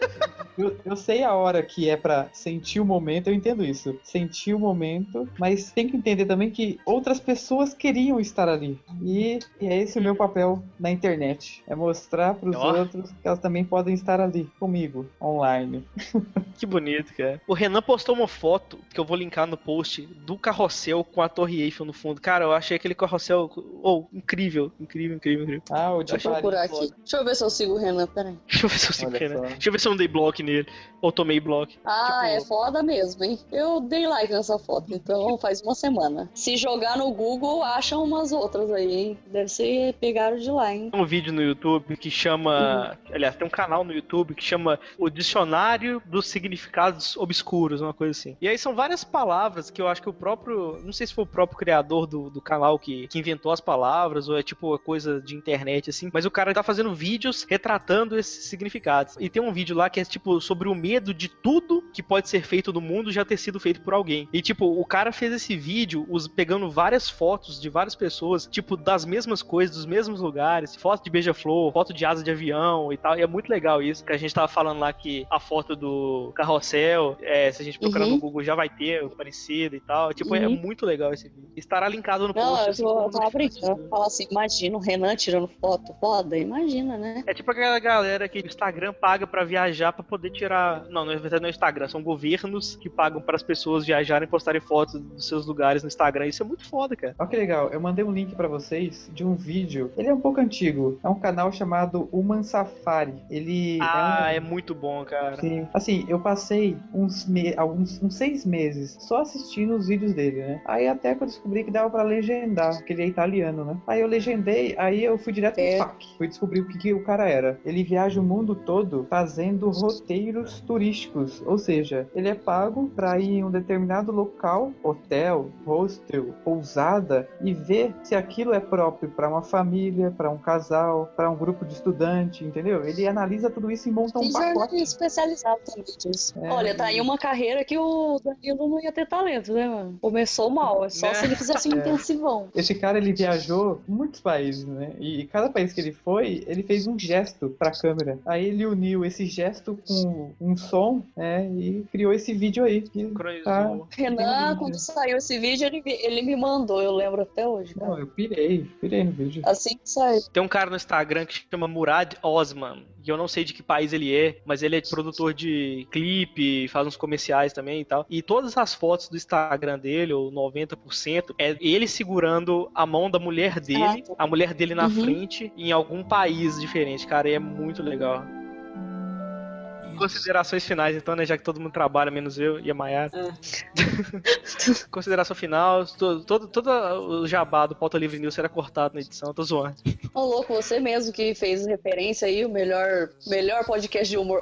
eu, eu sei a hora que é pra sentir o momento, eu entendo isso. Sentir o momento, mas tem que entender também que outras pessoas queriam estar ali. E, e é esse o meu papel na internet. É mostrar pros Ó. outros que elas também podem estar ali comigo, online. (laughs) Que bonito, cara. O Renan postou uma foto que eu vou linkar no post do carrossel com a Torre Eiffel no fundo. Cara, eu achei aquele carrossel oh, incrível, incrível, incrível, incrível. Ah, o de Paris. procurar aqui. Deixa eu ver se eu sigo o Renan, peraí. (laughs) Deixa eu ver se eu sigo Olha Renan. Deixa eu ver se eu não dei bloco nele. Ou tomei bloco. Ah, Tipo- é foda mesmo, hein? Eu dei like nessa foto, então faz uma semana. Se jogar no Google, acham umas outras aí, hein? Deve ser pegaram de lá, hein? Tem um vídeo no YouTube que chama. Aliás, tem um canal no YouTube que chama O Dicionário dos Significados Obscuros, uma coisa assim. E aí são várias palavras que eu acho que o próprio. Não sei se foi o próprio criador do, do canal que, que inventou as palavras, ou é tipo uma coisa de internet, assim. Mas o cara tá fazendo vídeos retratando esses significados. E tem um vídeo lá que é tipo sobre o medo de tudo que pode ser feito no mundo já ter sido feito por alguém. E tipo, o cara fez esse vídeo us- pegando várias fotos de várias pessoas, tipo, das mesmas coisas, dos mesmos lugares, foto de beija-flor, foto de asa de avião e tal. E é muito legal isso, que a gente tava falando lá que a foto do carrossel, é, se a gente procurar Uhum. no Google já vai ter parecido e tal. Tipo, é Uhum. muito legal esse vídeo. Estará linkado no Não, post. eu assim, tô, como eu tava no brincando. Fala assim, imagina o Renan tirando foto. Foda, imagina, né? É tipo aquela galera que o Instagram paga pra viajar pra poder tirar. Não, na verdade não é o Instagram, são governos que pagam para as pessoas viajarem e postarem fotos dos seus lugares no Instagram. Isso é muito foda, cara. Olha que legal, eu mandei um link pra vocês de um vídeo. Ele é um pouco antigo. É um canal chamado Human Safari. Ele Ah, é é um. muito bom, cara. Sim. Assim, eu passei uns, me... alguns uns seis meses só assistindo os vídeos dele, né? Aí até que eu descobri que dava pra legendar, porque ele é italiano, né? Aí eu legendei, aí eu fui direto É. no FAQ. Fui descobrir o que, que o cara era. Ele viaja o mundo todo fazendo roteiros turísticos. Ou seja, ele é pago pra ir em um determinado local, hotel, hostel, pousada, e ver se aquilo é próprio pra uma família, pra um casal, pra um grupo de estudante, entendeu? Ele analisa tudo isso e monta um Tem pacote. jornalista especializado também disso. É. Olha, tá aí uma carreira que o Danilo não ia ter talento, né, mano? Começou mal, é só Né? se ele fizesse um (laughs) É. intensivão. Esse cara, ele viajou muitos países, né? E cada país que ele foi, ele fez um gesto pra câmera. Aí ele uniu esse gesto com um som, né? E criou esse vídeo aí. Que tá... Renan, quando saiu esse vídeo, ele, ele me mandou, eu lembro até hoje. cara. Não, eu pirei, pirei no vídeo. Assim que saiu. Tem um cara no Instagram que chama Murad Osman. E eu não sei de que país ele é, mas ele é produtor de clipe, faz uns comerciais também e tal. E todas as fotos do Instagram dele, ou 90%, é ele segurando a mão da mulher dele, a mulher dele na Uhum. frente, em algum país diferente, cara. E é muito legal. Considerações finais, então, né? Já que todo mundo trabalha, menos eu e a Mayara. É. (laughs) Consideração final, todo, todo, todo o jabá do Pauta Livre News será cortado na edição, tô zoando. Ô, louco, você mesmo que fez referência aí, o melhor, melhor podcast de humor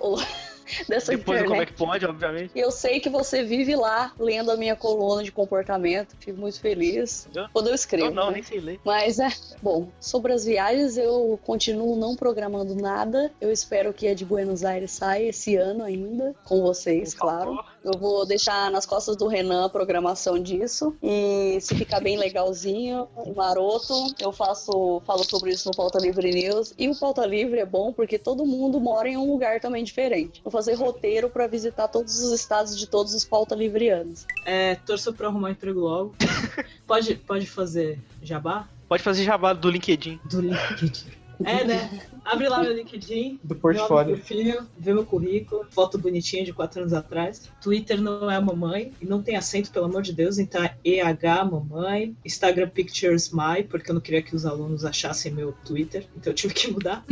dessa Depois do Como é internet. que pode, obviamente. Eu sei que você vive lá lendo a minha coluna de comportamento. Fico muito feliz. Eu? Quando eu escrevo. Eu não, né? nem sei ler. Mas é, bom, sobre as viagens eu continuo não programando nada. Eu espero que a de Buenos Aires saia esse ano ainda, com vocês, claro. Eu vou deixar nas costas do Renan a programação disso. E se ficar bem legalzinho, maroto, eu faço, falo sobre isso no Pauta Livre News. E o Pauta Livre é bom porque todo mundo mora em um lugar também diferente. Vou fazer roteiro pra visitar todos os estados de todos os Pauta Livrianos. É, torço pra arrumar emprego logo. (laughs) pode, pode fazer jabá? Pode fazer jabá do LinkedIn. Do LinkedIn. É, né? Abre lá meu LinkedIn, Do meu portfólio. perfil, vê meu currículo, foto bonitinha de 4 anos atrás. Twitter não é mamãe, e não tem acento, pelo amor de Deus, então é EH mamãe. Instagram Pictures My, porque eu não queria que os alunos achassem meu Twitter, então eu tive que mudar.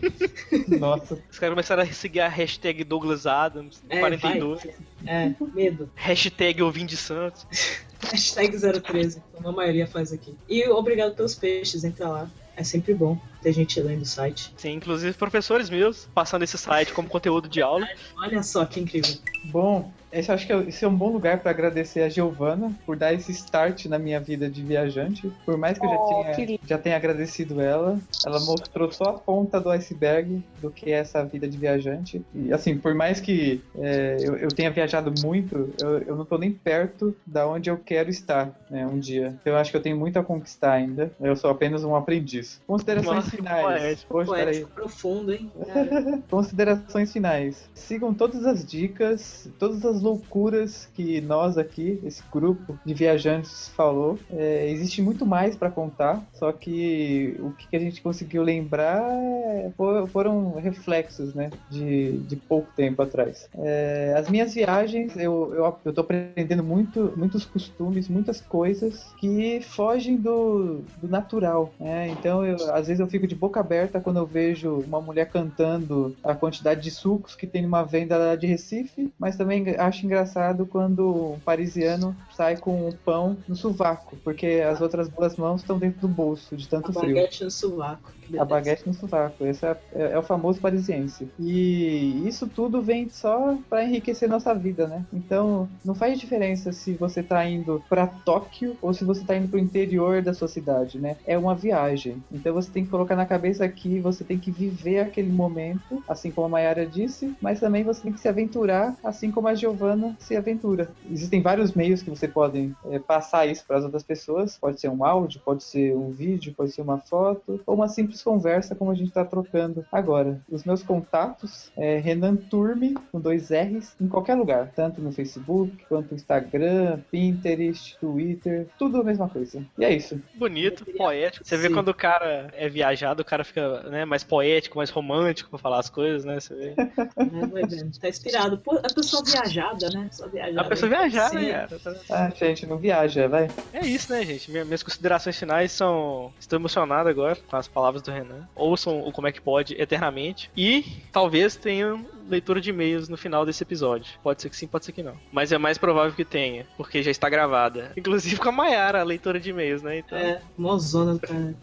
(laughs) Nossa. Os caras começaram a seguir a hashtag Douglas Adams, É, 42. É, medo. Hashtag Vim de Santos. (laughs) Hashtag 013, como a maioria faz aqui. E obrigado pelos peixes, entra lá. É sempre bom ter gente lendo o site. Sim, inclusive professores meus passando esse site como conteúdo de aula. Olha só que incrível. Bom, esse acho que é- esse é um bom lugar para agradecer a Giovana por dar esse start na minha vida de viajante. Por mais que eu já, Oh, tenha, já tenha agradecido ela, ela mostrou só a ponta do iceberg do que é essa vida de viajante. E assim, por mais que é, eu, eu tenha viajado muito, eu, eu não tô nem perto da onde eu quero estar, né, um dia. Então eu acho que eu tenho muito a conquistar ainda. Eu sou apenas um aprendiz. Considerações finais. Poético. Poxa. Poético profundo, hein? (laughs) Considerações finais. Sigam todas as dicas, todas as loucuras que nós aqui, esse grupo de viajantes, falou. É, existe muito mais para contar, só que o que a gente conseguiu lembrar é- fo- foram reflexos, né, de, de pouco tempo atrás. É, as minhas viagens, eu, eu, eu aprendendo muito, muitos costumes, muitas coisas que fogem do, do natural, né? Então, eu, às vezes eu fico de boca aberta quando eu vejo uma mulher cantando a quantidade de sucos que tem numa venda de Recife, mas também acho engraçado quando um parisiano sai com um pão no sovaco, porque as outras duas mãos estão dentro do bolso, de A tanto frio. baguete no sovaco. Que A beleza. baguete no sovaco, esse é, é- é o famoso parisiense. E isso tudo vem só para enriquecer nossa vida, né? Então, não faz diferença se você tá indo para Tóquio ou se você tá indo pro interior da sua cidade, né? É uma viagem. Então você tem que colocar na cabeça que você tem que viver aquele momento, assim como a Mayara disse, mas também você tem que se aventurar, assim como a Giovana se aventura. Existem vários meios que você pode é, passar isso para as outras pessoas. Pode ser um áudio, pode ser um vídeo, pode ser uma foto, ou uma simples conversa como a gente está trocando agora. Os meus contatos é Renan Turme, com dois R's, em qualquer lugar, tanto no Facebook, quanto no Instagram, Pinterest, Twitter, tudo a mesma coisa. E é isso. Bonito, poético. Você vê Sim. quando o cara é viajado, o cara fica né, mais poético, mais romântico pra falar as coisas, né? Você vê. É. Tá inspirado. A pessoa viajada, né? Só viajada. A pessoa viajar, Sim. né, cara? Ah, gente, não viaja, vai. É isso, né, gente? Minha- Minhas considerações finais são. Estou emocionado agora com as palavras do Renan. Ouçam o Como é que pode eternamente. E talvez tenham leitura de e-mails no final desse episódio. Pode ser que sim, pode ser que não. Mas é mais provável que tenha, porque já está gravada. (laughs) Inclusive com a Mayara, a leitura de e-mails, né? Então, É, mozona do (laughs) cara.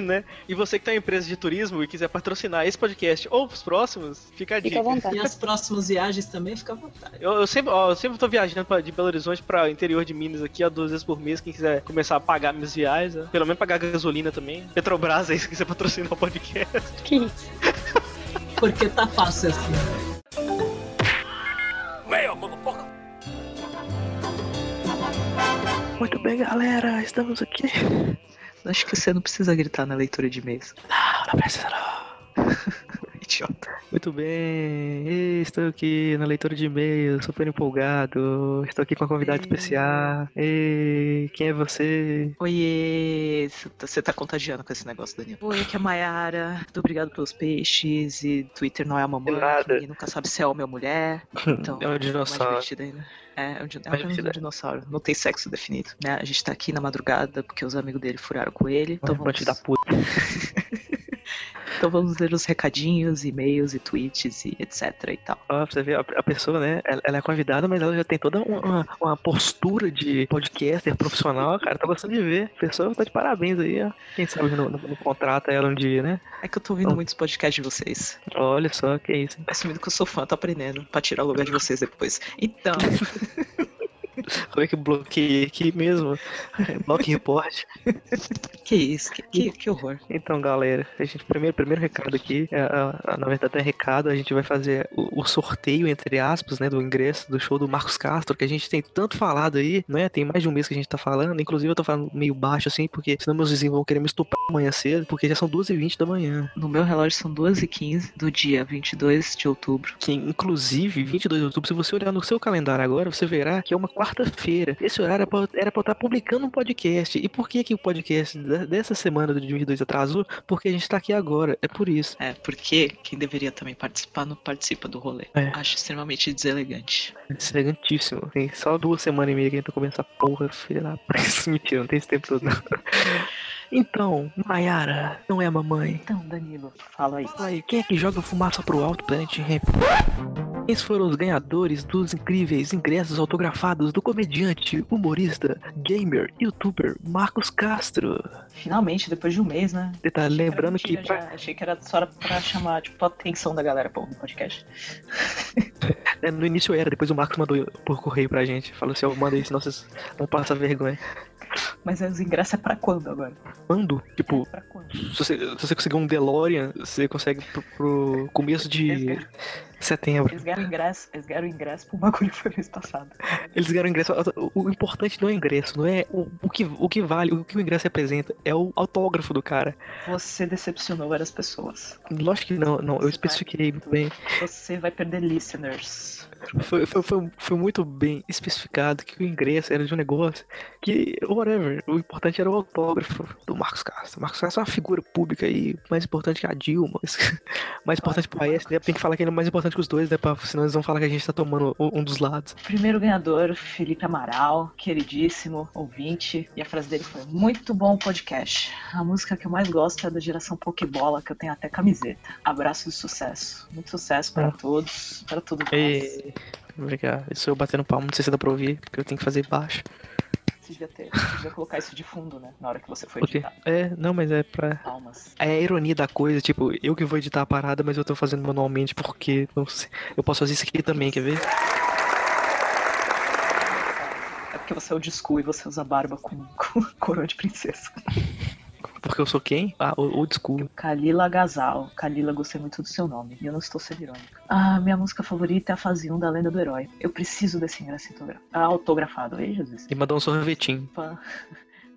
né? E você que tem uma empresa de turismo e quiser patrocinar esse podcast ou os próximos, fica a dica. Fica à vontade. E as próximas viagens também, fica à vontade. Eu, eu sempre, ó, eu sempre tô viajando pra- de Belo Horizonte pra interior de Minas aqui, ó, duas vezes por mês. Quem quiser começar a pagar minhas viagens, ó, pelo menos pagar gasolina também. Petrobras aí, se quiser patrocinar o podcast. Que isso? (laughs) Porque tá fácil assim. Muito bem, galera, estamos aqui. Acho que você não precisa gritar na leitura de e-mails. Não, não precisa não. (laughs) Idiota. Muito bem, estou aqui na leitura de e-mails, super empolgado. Estou aqui com uma convidada Ei. especial. Ei, quem é você? Oiê, você tá contagiando com esse negócio, Danilo. Oi, aqui é a Mayara. Muito obrigado pelos peixes. E Twitter não é a mamãe, que ninguém nunca sabe se é homem ou mulher. (laughs) Então, É um dinossauro. divertido ainda. É, é um, é um divertido. dinossauro. Não tem sexo definido. Né? A gente tá aqui na madrugada porque os amigos dele furaram com ele. Então vamos, da puta. (laughs) então vamos ler os recadinhos, e-mails e tweets e etc e tal. Pra você ver, a, pessoa, né, ela, é convidada, mas ela já tem toda uma, uma- postura de podcaster profissional, cara. Tô gostando de ver. A pessoa tá de parabéns aí, ó. Quem sabe no, no, no contrata ela um dia, né? É que eu tô ouvindo Então- muitos podcasts de vocês. Olha só, que isso. Assumindo que eu sou fã, tô aprendendo pra tirar o lugar de vocês depois. Então, (laughs) Como é que bloqueei aqui mesmo? Bloque report. (laughs) que isso, que, que, que horror. Então, galera, a gente, primeiro, primeiro recado aqui, é, a- a- na verdade é recado, a gente vai fazer o, o sorteio, entre aspas, né, do ingresso do show do Marcos Castro, que a gente tem tanto falado aí, né, tem mais de um mês que a gente tá falando, inclusive eu tô falando meio baixo assim, porque senão meus vizinhos vão querer me estuprar amanhã cedo, porque já são 2h20 da manhã. No meu relógio são 2h15 do dia 22 de outubro. Que, inclusive, 22 de outubro, se você olhar no seu calendário agora, você verá que é uma quarta-feira. Esse horário era pra, era pra eu estar publicando um podcast. E por que que o podcast de- dessa semana do dia 22 atrasou? Porque a gente tá aqui agora, é por isso. É, porque quem deveria também participar não participa do rolê. É. Acho extremamente deselegante. Elegantíssimo. Tem só duas semanas e meia que a gente tá comendo essa porra, filha da p- (laughs) Mentira, não tem esse tempo todo, não. Então, Mayara, não é a mamãe. Então, Danilo, fala aí. Fala aí, quem é que joga fumaça pro alto, Planet Ramp? Quem foram os ganhadores dos incríveis ingressos autografados do comediante, humorista, gamer, youtuber Marcos Castro? Finalmente, depois de um mês, né? Detalhe, lembrando que Mentira, pra- já achei que era só pra chamar, tipo, a atenção da galera no podcast. (laughs) é, no início era, depois o Marcos mandou por correio pra gente. Falou assim, ó, manda aí, senão vocês não passam vergonha. Mas os ingressos é pra quando agora? Mando, tipo, É pra quando? se você, se você conseguir um DeLorean, você consegue pro, pro começo de. Setembro. Eles ganharam ingresso, eles ganharam ingresso pro bagulho que foi mês passado. Eles ganharam ingresso. O, o importante não é o ingresso, não é o, o, que, o que vale, o que o ingresso representa. É o autógrafo do cara. Você decepcionou várias pessoas. Lógico que não, não. Eu Você especifiquei muito bem. Você vai perder listeners. Foi, foi, foi, foi muito bem especificado que o ingresso era de um negócio que, whatever, o importante era o autógrafo do Marcos Castro. Marcos Castro é uma figura pública aí, mais importante que a Dilma, (laughs) mais importante pro AS, né? Tem que falar que ele é mais importante que os dois, né? Pra, senão eles vão falar que a gente tá tomando um dos lados. Primeiro ganhador, Felipe Amaral, queridíssimo ouvinte. E a frase dele foi: Muito bom podcast. A música que eu mais gosto é da geração Pokébola, que eu tenho até camiseta. Abraço de sucesso. Muito sucesso para Ah. todos. Para todos nós. E... Obrigado. Isso eu batendo palmo, não sei se dá pra ouvir, porque eu tenho que fazer baixo. Você devia ter. Você devia colocar isso de fundo, né? Na hora que você for editar. É, não, mas é pra. Palmas. É a ironia da coisa, tipo, eu que vou editar a parada, mas eu tô fazendo manualmente porque não sei, eu posso fazer isso aqui também, quer ver? É porque você é o school e você usa barba com, com (laughs) coroa de princesa. Porque eu sou quem? Ah, o old school. Kalila Gazal. Kalila, gostei muito do seu nome. E eu não estou sendo irônica. Ah, minha música favorita é a fase 1 da Lenda do Herói. Eu preciso desse ingresso autogra- ah, autografado. Ei, Jesus. E mandou um sorvetinho. Fã.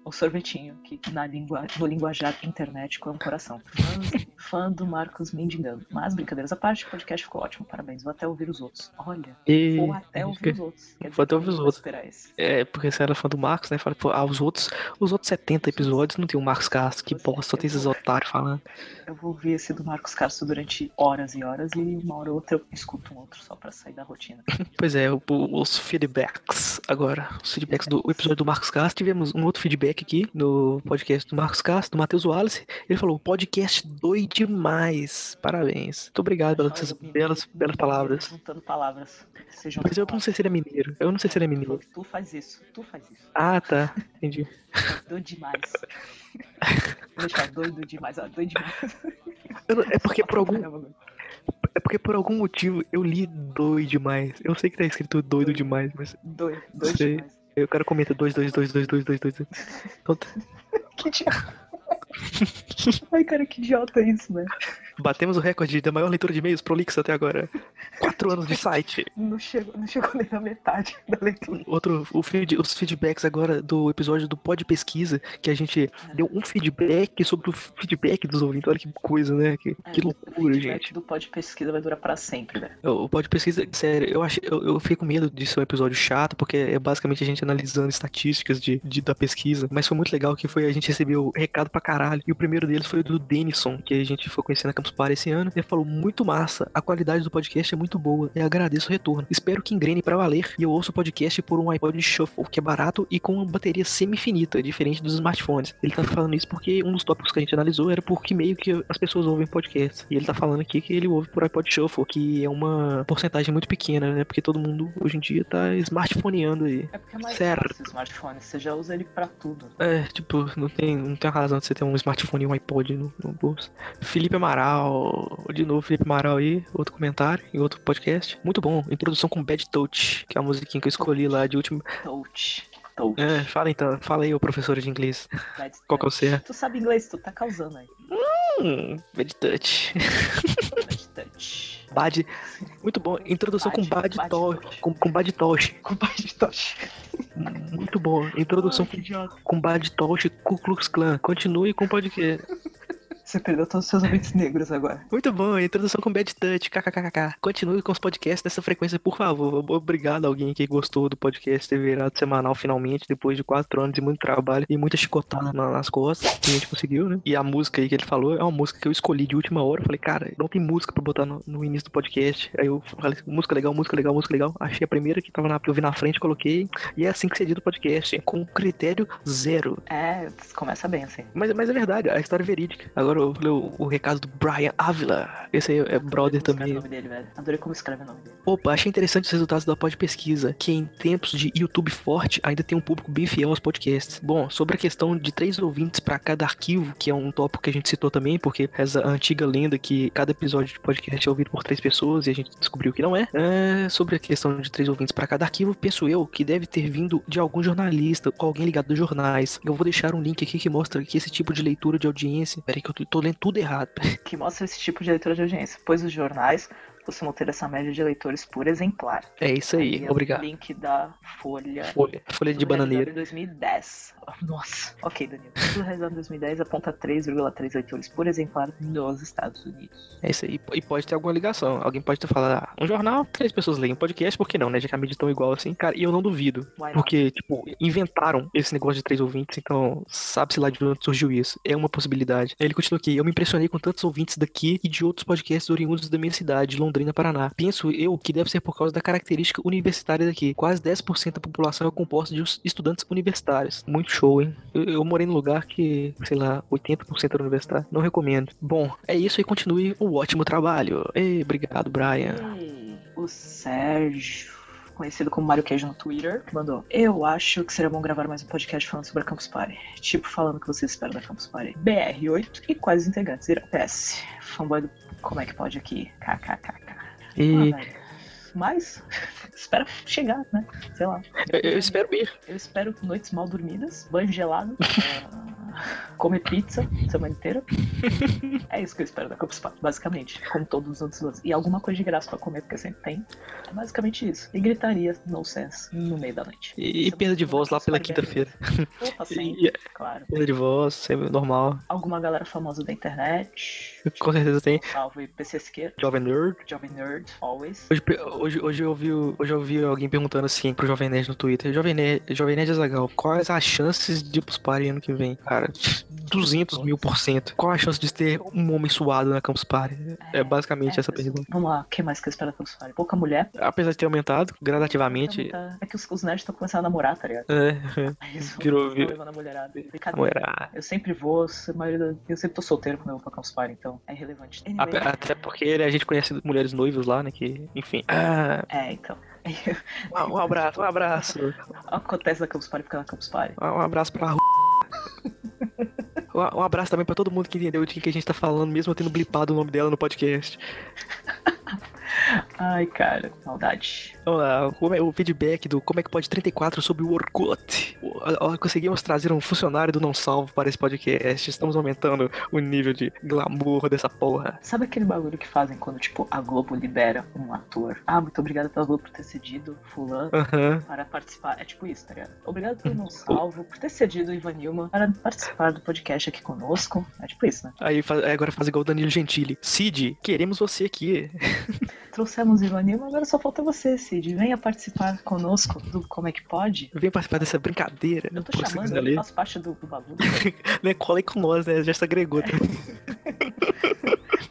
O sorvetinho, que na língua, no linguajar internético é um coração. (laughs) Fã, do Marcos Mendigando. Mas, brincadeiras à parte, o podcast ficou ótimo. Parabéns. Vou até ouvir os outros. Olha, E... vou até (laughs) ouvir os outros. Quer Vou até ouvir os outros. É, porque você era fã do Marcos, né? Fala, pô, ah, os outros, os outros 70 episódios não tem o Marcos Castro, que bosta, só tem esses otários falando. Eu vou ouvir esse do Marcos Castro durante horas e horas e uma hora ou outra eu escuto um outro só pra sair da rotina. (laughs) Pois é, os feedbacks. Agora, os feedbacks do episódio do Marcos Castro. Tivemos um outro feedback aqui no podcast do Marcos Castro, do Matheus Wallace. Ele falou: podcast doido demais. Parabéns. Muito obrigado pelas essas belas, belas palavras. Juntando palavras. Mas eu não sei se ele é mineiro. Eu não sei se ele é mineiro. Tu faz isso, tu faz isso. Ah, tá. Entendi. (laughs) Doido demais. (laughs) Vou deixar doido demais, ó, doido demais. Não- é porque por algum, é porque por algum motivo eu li doido demais. Eu sei que tá escrito doido demais, mas Doido, doido demais. Eu quero comentar dois, dois, dois, dois, dois, dois, dois. dois. Então, tá. Que idiota. Ai, cara, que idiota é isso, velho. Batemos o recorde da maior leitura de e-mails prolixa até agora. Quatro anos de site. (laughs) Não chegou, não chegou nem na metade da leitura. Outro, o feed- os feedbacks agora do episódio do Pod Pesquisa, que a gente deu um feedback sobre o feedback dos ouvintes. Olha que coisa, né? Que, que É, O loucura, feedback gente. do pod pesquisa vai durar pra sempre, velho. O Pod Pesquisa, sério, eu, acho, eu, eu fiquei com medo de ser um episódio chato, porque é basicamente a gente analisando estatísticas de, de- da pesquisa. Mas foi muito legal que foi a gente recebeu recado pra caralho. E o primeiro deles foi o do Denison, que a gente foi conhecer na Campus Party esse ano. Ele falou: muito massa, a qualidade do podcast é muito boa. Eu agradeço o retorno. Espero que engrene pra valer. E eu ouço o podcast por um iPod Shuffle, que é barato e com uma bateria semi-finita, diferente dos smartphones. Ele tá falando isso porque um dos tópicos que a gente analisou era porque meio que as pessoas ouvem podcast. E ele tá falando aqui que ele ouve por iPod Shuffle, que é uma porcentagem muito pequena, né? Porque todo mundo hoje em dia tá smartphoneando aí. É porque é mais Certo. smartphone, você já usa ele pra tudo. É, tipo, não tem, não tem razão de você ter um smartphone e um iPod no, no bolso. Felipe Amaral, de novo, Felipe Amaral aí, outro comentário em outro podcast. Muito bom, introdução com Bad Touch, que é a musiquinha que eu escolhi lá de último. Touch. Touch. É, fala então, fala aí, ô professora de inglês. Bad Qual que é o certo? Tu sabe inglês, tu tá causando aí. Hum, Bad Touch. Bad touch. Bad, muito bom, introdução com Bad Bad Touch. touch. Com, com Bad Touch. (laughs) Com bad touch. Muito bom, introdução Ai, idiota. com Bad Touch Ku Klux Klan. Continue com o podcast. Você perdeu todos os seus ouvintes negros agora. Muito bom, introdução com Bad Touch, kkkk. Continue com os podcasts nessa frequência, por favor. Obrigado a alguém que gostou do podcast ter virado semanal finalmente, depois de quatro anos de muito trabalho e muita chicotada na- nas costas, que a gente conseguiu, né? E a música aí que ele falou é uma música que eu escolhi de última hora. Eu falei, cara, não tem música pra botar no, no início do podcast. Aí eu falei, música legal, música legal, música legal. Achei a primeira que tava na, que eu vi na frente, coloquei. E é assim que se edita o podcast, com critério zero. É, começa bem assim. Mas, mas é verdade, a história é verídica. Agora falei o, o recado do Brian Ávila. Esse aí é brother também. o nome dele, velho. Adorei como escreve o nome dele. Opa, achei interessante os resultados da pod pesquisa, que em tempos de YouTube forte ainda tem um público bem fiel aos podcasts. Bom, sobre a questão de três ouvintes para cada arquivo, que é um tópico que a gente citou também, porque essa antiga lenda que cada episódio de podcast é ouvido por três pessoas e a gente descobriu que não é. É, sobre a questão de três ouvintes para cada arquivo, penso eu que deve ter vindo de algum jornalista ou alguém ligado dos jornais. Eu vou deixar um link aqui que mostra que esse tipo de leitura de audiência. Peraí, que eu tô, tô lendo tudo errado. Que mostra esse tipo de leitura de audiência. Pois os jornais costumam ter essa média de leitores por exemplar. É isso aí, Aí é o obrigado. link da Folha. Folha, folha de bananeira. Em 2010. Nossa. Ok, Danilo. Tudo realizado em 2010 aponta 3,3 leitores por exemplar nos Estados Unidos. É isso aí. E pode ter alguma ligação. Alguém pode ter falado, ah, um jornal, três pessoas leem. Um podcast, por que não, né? Já que a mídia é tão igual assim. Cara, e eu não duvido. Porque, tipo, inventaram esse negócio de três ouvintes, então sabe-se lá de onde surgiu isso. É uma possibilidade. Aí ele continua aqui. Eu me impressionei com tantos ouvintes daqui e de outros podcasts oriundos da minha cidade, Londrina, Paraná. Penso eu que deve ser por causa da característica universitária daqui. Quase 10% da população é composta de estudantes universitários. Muito show, hein? Eu, eu morei num lugar que, sei lá, 80% era universitário. Não recomendo. Bom, é isso e continue o ótimo trabalho. Ei, obrigado, Brian. E o Sérgio, conhecido como Mario Queijo no Twitter, mandou: Eu acho que seria bom gravar mais um podcast falando sobre a Campus Party. Tipo, falando o que vocês esperam da Campus Party. BR8 e quais integrantes irão. PS. Fanboy do. Como é que pode aqui? KKKK. E Ah. Mas, (laughs) espera chegar, né? Sei lá. eu, eu espero ir. Eu espero noites mal dormidas, banho gelado, (laughs) comer pizza semana inteira. É isso que eu espero da Campus Party, basicamente. Como todos os outros doces. E alguma coisa de graça pra comer, porque sempre tem. É basicamente isso. E gritaria no sense no meio da noite. E, e é perda de voz lá pela Party quinta-feira. Opa, sim, (laughs) E- claro. Perda de voz, sempre normal. Alguma galera famosa da internet. (laughs) Com certeza tem. Salve PC Jovem Nerd. Jovem Nerd, always. Hoje, hoje, hoje, eu ouvi, o- hoje eu ouvi alguém perguntando assim pro Jovem Nerd no Twitter. Jovem Nerd, Jovem Nerd Azagal, quais as chances de ir pros party ano que vem? Cara, (laughs) 200 mil por cento. Qual a chance de ter um homem suado na Campus Party? É basicamente É, essa mas- pergunta. Vamos lá, o que mais que eu espero da Campus Party? Pouca mulher. Apesar de ter aumentado gradativamente. É que os, os nerds estão começando a namorar, tá ligado? É, Isso, Virou- estão virou- levando a mulherada. Brincadeira. moerá. Eu sempre vou, a maioria da- eu sempre tô solteiro quando eu vou pra Campus Party, então é irrelevante. Anyway, Até porque a gente conhece mulheres noivas lá, né? Que, enfim. Ah, é, então. (laughs) um abraço, um abraço. Acontece da Campus Party fica na Campus Party. Um abraço pra Um (laughs) um abraço também pra todo mundo que entendeu de que a gente tá falando, mesmo eu tendo blipado o nome dela no podcast. (laughs) Ai, cara, maldade. Vamos lá, como é o feedback do Como é que pode 34 sobre o Orkut. Conseguimos trazer um funcionário do Não Salvo para esse podcast. Estamos aumentando o nível de glamour dessa porra. Sabe aquele bagulho que fazem quando, tipo, a Globo libera um ator? Ah, muito obrigado pela Globo por ter cedido fulano Aham. para participar. É tipo isso, tá ligado? Obrigado pelo não salvo, por ter cedido o Ivan Nilma para participar do podcast aqui conosco. É tipo isso, né? Aí agora faz igual o Danilo Gentili. Cid, queremos você aqui. (laughs) Trouxemos o Ivan Nilma, agora só falta você, Cid. Venha participar conosco do Como é que pode. Vem participar dessa brincadeira. Eu tô Pô, chamando, eu ler. faço parte do, do bagulho. (laughs) Né, cola aí com nós, né? Já se agregou. também. (laughs)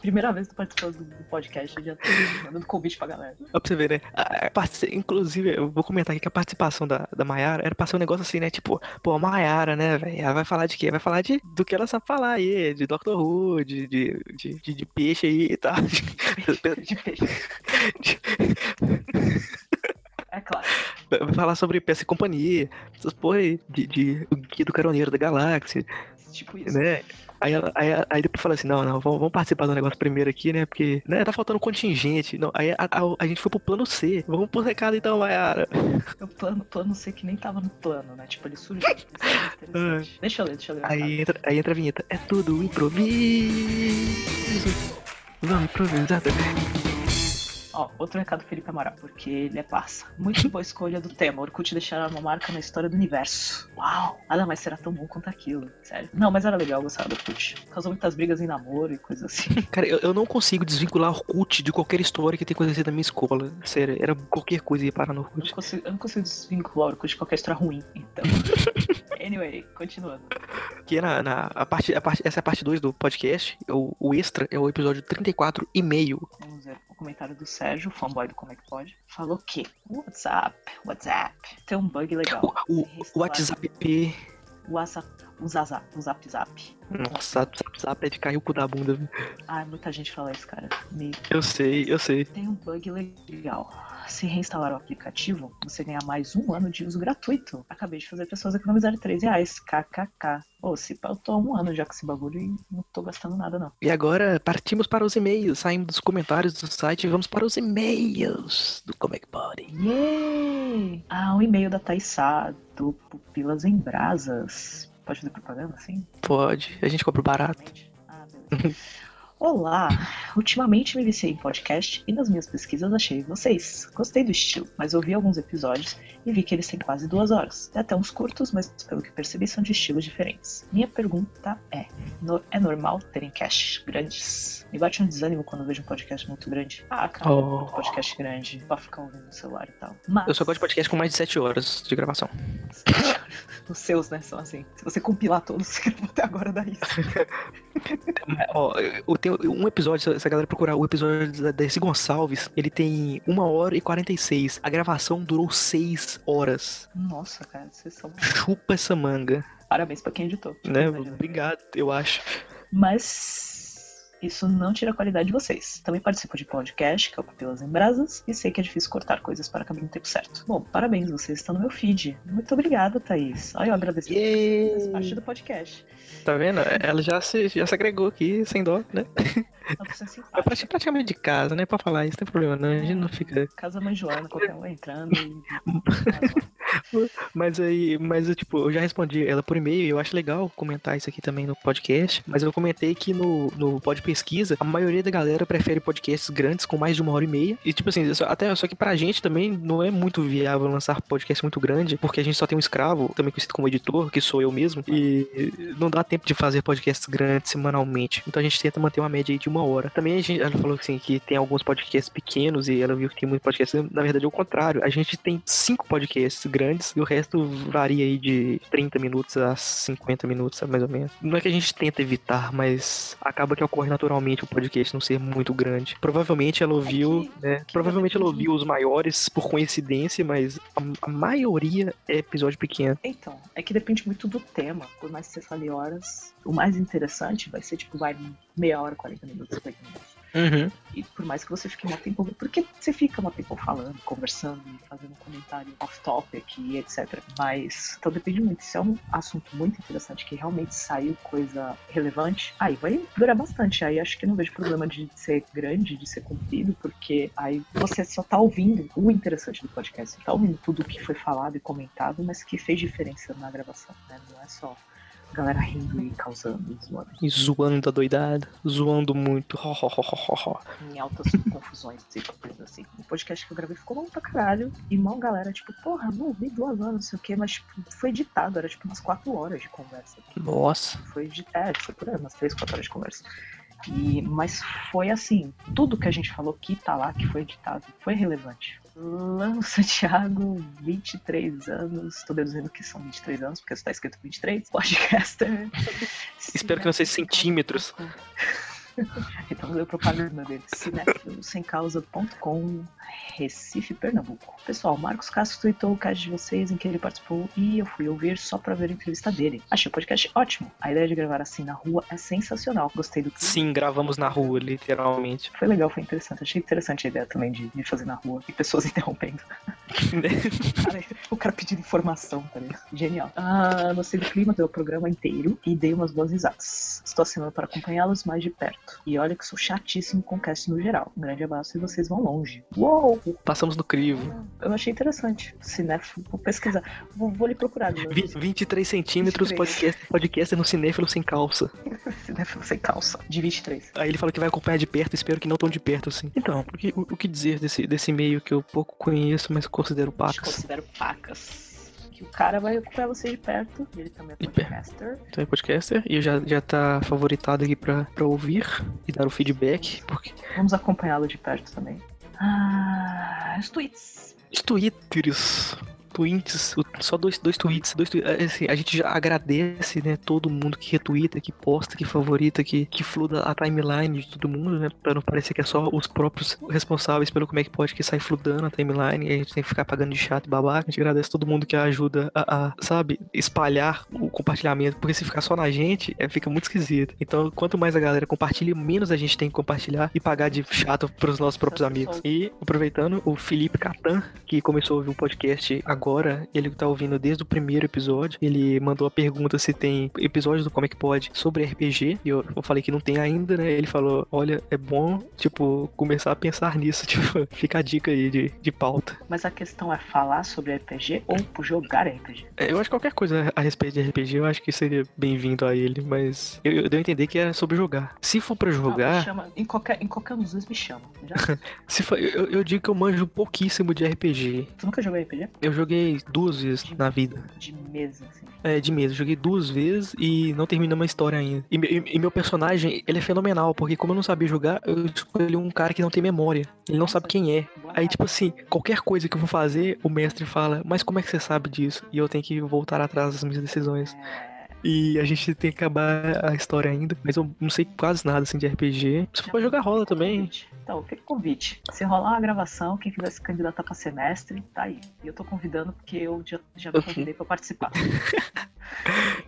Primeira vez que tô participando do, do podcast, eu já tô mandando convite pra galera. Ó, pra você ver, né? A- a Inclusive, eu vou comentar aqui que a participação da, da Mayara era pra ser um negócio assim, né? Tipo, pô, a Mayara, né, velho? Ela vai falar de quê? Vai falar de, do que ela sabe falar aí, de Doctor Who, de, de, de, de, de peixe aí e tal. De peixe. É claro. Vai falar sobre peça e companhia, essas porra aí, de, de o Guia do Caroneiro da Galáxia, Tipo isso. né? Aí, ela, aí, aí depois fala assim, não, não, vamos, vamos participar do negócio primeiro aqui, né? Porque, né, tá faltando contingente. Não, aí a, a, a gente foi pro plano C. Vamos pro recado então, Mayara. O plano, plano C que nem tava no plano, né? Tipo, ele surgiu. É interessante. (laughs) Deixa eu ler, deixa eu ler. Aí entra, aí entra a vinheta. É tudo improviso. Vamos improvisar também. Ó, outro recado do Felipe Amaral, porque ele é passa. Muito boa escolha do tema. Orkut deixará uma marca na história do universo. Uau! Nada mais será tão bom quanto aquilo. Sério. Não, mas era legal gostar do Orkut. Causou muitas brigas em namoro e coisas assim. (laughs) Cara, eu, eu não consigo desvincular Orkut de qualquer história que tenha acontecido na minha escola. Sério, era qualquer coisa ia parar no Eu não Orkut. consigo, eu não consigo desvincular Orkut de qualquer história ruim. Então. (laughs) anyway, continuando. Que na, na a parte, a parte, essa é a parte 2 do podcast. O, o extra é o episódio 34 e meio. Vamos ver comentário do Sérgio, fanboy do Como é que pode. Falou que WhatsApp, WhatsApp, tem um bug legal. O, o, o WhatsApp P. O WhatsApp, o Zazap, o Zap Zap. Nossa, Zap Zap é de cair o cu da bunda. Ai, muita gente fala isso, cara. Me Eu sei, eu sei. Tem um bug legal. Se reinstalar o aplicativo, você ganha mais um ano de uso gratuito. Acabei de fazer pessoas economizarem 3 reais. KKK. Ô, se eu tô há um ano já com esse bagulho e não tô gastando nada, não. E agora partimos para os e-mails. Saímos dos comentários do site e vamos para os e-mails do que pode. Yay! Ah, um e-mail da Thaís Sá, do Pupilas em Brasas. Pode fazer propaganda assim? Pode, a gente cobra barato. Ah, beleza. (laughs) Olá! Ultimamente me viciei em podcast e nas minhas pesquisas achei vocês. Gostei do estilo, mas ouvi alguns episódios e vi que eles têm quase duas horas. Tem até uns curtos, mas pelo que percebi são de estilos diferentes. Minha pergunta é: no- é normal terem casts grandes? Me bate um desânimo quando eu vejo um podcast muito grande. Ah, cara, Oh. muito podcast grande, pra ficar ouvindo no celular e tal. Mas... Eu só gosto de podcast com mais de 7 horas de gravação. (laughs) Os seus, né, são assim. Se você compilar todos, (laughs) você grava até agora dá isso. (laughs) Ó, eu tenho um episódio, se a galera procurar o episódio da Gonçalves, ele tem 1 hora e 46. A gravação durou 6 horas. Nossa, cara, vocês são. Chupa essa manga, Parabéns pra quem editou. né? Obrigado, eu acho. Mas isso não tira a qualidade de vocês. Também participo de podcast, que é o Papilas em Brasas, e sei que é difícil cortar coisas para caber no tempo certo. Bom, parabéns, vocês estão no meu feed. Muito obrigada, Thaís. Olha, eu agradeço faz parte do podcast. Tá vendo? Ela já se, já se agregou aqui, sem dó, né? É praticamente de casa, né? Pra falar isso, não tem problema, não. A gente não fica. Casa mãe Joana, qualquer um entrando e. (laughs) (laughs) Mas aí, mas eu, tipo, eu já respondi ela por e-mail eu acho legal comentar isso aqui também no podcast. Mas eu comentei que no, no Pod Pesquisa, a maioria da galera prefere podcasts grandes com mais de uma hora e meia. E, tipo assim, até só que pra gente também não é muito viável lançar podcast muito grande, porque a gente só tem um escravo, também conhecido como editor, que sou eu mesmo, e não dá tempo de fazer podcasts grandes semanalmente. Então a gente tenta manter uma média aí de uma hora. Também a gente, ela falou assim que tem alguns podcasts pequenos e ela viu que tem muito podcast. Na verdade, é o contrário. A gente tem cinco podcasts grandes e o resto varia aí de 30 minutos a 50 minutos, mais ou menos. Não é que a gente tenta evitar, mas acaba que ocorre naturalmente o podcast não ser muito grande. Provavelmente ela ouviu, que- né? que Provavelmente ela depende- ouviu os maiores por coincidência, mas a, a maioria é episódio pequeno. Então, é que depende muito do tema. Por mais que você fale horas, o mais interessante vai ser, tipo, vai meia hora, 40 minutos, 50 minutos. Uhum. E por mais que você fique um tempo. Porque você fica um tempo falando, conversando, fazendo comentário off-topic e etc. Mas. Então depende muito. Se é um assunto muito interessante que realmente saiu coisa relevante, aí vai durar bastante. Aí acho que não vejo problema de ser grande, de ser comprido, porque aí você só tá ouvindo o interessante do podcast. Você tá ouvindo tudo o que foi falado e comentado, mas que fez diferença na gravação, né? Não é só galera rindo e causando, zoando. E zoando a doidada, zoando muito. Ho, ho, ho, ho, em altas (laughs) confusões, tipo, assim. O podcast que eu gravei ficou bom pra caralho. E mal galera, tipo, porra, não ouvi duas horas, não sei o quê, mas tipo, foi editado, era tipo umas quatro horas de conversa. Nossa. Foi de. É, foi por aí, umas três, quatro horas de conversa. E, mas foi assim, tudo que a gente falou que tá lá, que foi editado, foi relevante. Lano Santiago, 23 anos, tô deduzindo que são 23 anos, porque está escrito 23, podcaster. Espero que não seja centímetros. (laughs) (laughs) Então deu propaganda dele. Cinefilosemcausa.com Recife, Pernambuco. Pessoal, Marcos Castro tweetou o cast de vocês em que ele participou e eu fui ouvir só pra ver a entrevista dele. Achei o podcast ótimo. A ideia de gravar assim na rua é sensacional. Gostei do clima. Sim, gravamos na rua, literalmente. Foi legal, foi interessante. Achei interessante a ideia também de, de fazer na rua e pessoas (laughs) interrompendo. O (laughs) cara, o cara pedindo informação, tá ligado? Genial. Ah, gostei do clima do programa inteiro e dei umas boas risadas. Estou assinando para acompanhá-los mais de perto. E olha que sou chatíssimo com cast no geral. Um grande abraço e vocês vão longe. Uou! Passamos no crivo. Eu achei interessante. Cinéfilo, vou pesquisar. Vou, vou lhe procurar. né? Vi- 23 centímetros, 23. podcast, podcast no cinéfilo sem calça. (laughs) Cinéfilo sem calça. De 23. Aí ele fala que vai acompanhar de perto, espero que não tão de perto assim. Então, o que, o, o que dizer desse, desse meio que eu pouco conheço, mas considero Te pacas? considero pacas. Que o cara vai acompanhar você de perto. Ele também é podcaster. Então é podcaster e já, já tá favoritado aqui pra, pra ouvir e dar o feedback, porque Vamos acompanhá-lo de perto também. Ah, os tweets. os twitters, tweets, só dois, dois tweets, dois tweets, é, assim, a gente já agradece, né, todo mundo que retweeta, que posta, que favorita, que, que fluda a timeline de todo mundo, né, pra não parecer que é só os próprios responsáveis pelo como é que pode que sai fludando a timeline e a gente tem que ficar pagando de chato e babaca, a gente agradece todo mundo que ajuda a, a, sabe, espalhar o compartilhamento, porque se ficar só na gente, é, fica muito esquisito. Então, quanto mais a galera compartilha, menos a gente tem que compartilhar e pagar de chato pros nossos próprios amigos. E, aproveitando, o Felipe Catan, que começou a ouvir o podcast agora, agora, ele tá ouvindo desde o primeiro episódio. Ele mandou a pergunta se tem episódios do Como é que pode sobre RPG. E eu, eu falei que não tem ainda, né? Ele falou: olha, é bom, tipo, começar a pensar nisso. (laughs) Tipo, fica a dica aí de, de pauta. Mas a questão é falar sobre RPG ou jogar RPG? É, eu acho que qualquer coisa a respeito de RPG, eu acho que seria bem-vindo a ele, mas eu, eu devo entender que era sobre jogar. Se for me jogar, chama, em, qualquer, em qualquer um dos dois me chama. Já, (laughs) se for, eu, eu digo que eu manjo pouquíssimo de RPG. tu nunca jogou RPG? Eu joguei duas vezes na vida. De mesa, assim. É, de mesa. Joguei duas vezes e não terminei uma história ainda. E, e- e meu personagem, ele é fenomenal, porque como eu não sabia jogar, eu escolhi um cara que não tem memória. Ele não sabe quem é. Aí, tipo assim, qualquer coisa que eu vou fazer, o mestre fala, mas como é que você sabe disso? E eu tenho que voltar atrás das minhas decisões. É, E a gente tem que acabar a história ainda. Mas eu não sei quase nada assim de RPG. Se for pra jogar rola também. Então, fica o convite. Se rolar uma gravação, quem quiser se candidatar pra semestre, tá aí. E eu tô convidando porque eu já, já me convidei pra participar. (laughs)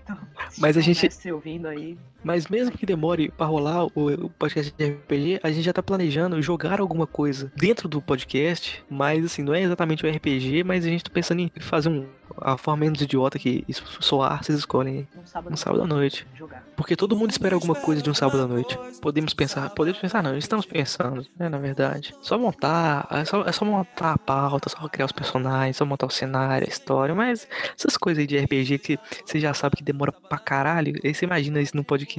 Então, se Mas a gente- ouvindo aí, Mas mesmo que demore pra rolar o, o podcast de RPG, a gente já tá planejando jogar alguma coisa dentro do podcast. Mas assim, não é exatamente um RPG, mas a gente tá pensando em fazer um. A forma menos idiota que isso soar, vocês escolhem um sábado, Um sábado à noite. jogar. Porque todo mundo espera alguma coisa de um sábado à noite. Podemos pensar, podemos pensar não, estamos pensando, né, na verdade. Só montar, é só, é só montar a pauta, só criar os personagens, só montar o cenário, a história, mas essas coisas aí de RPG que você já sabe que demora pra caralho, aí você imagina isso no podcast,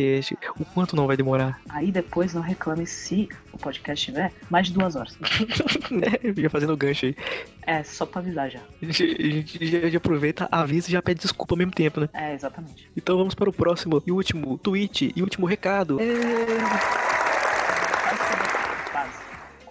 o quanto não vai demorar. (laughs) Aí depois não reclame se o podcast tiver mais de duas horas. (laughs) né? Já fazendo gancho aí. É, só pra avisar já. A gente, a gente já, já aproveita, avisa e já pede desculpa ao mesmo tempo, né? É, exatamente. Então vamos para o próximo e último tweet e último recado. Quase.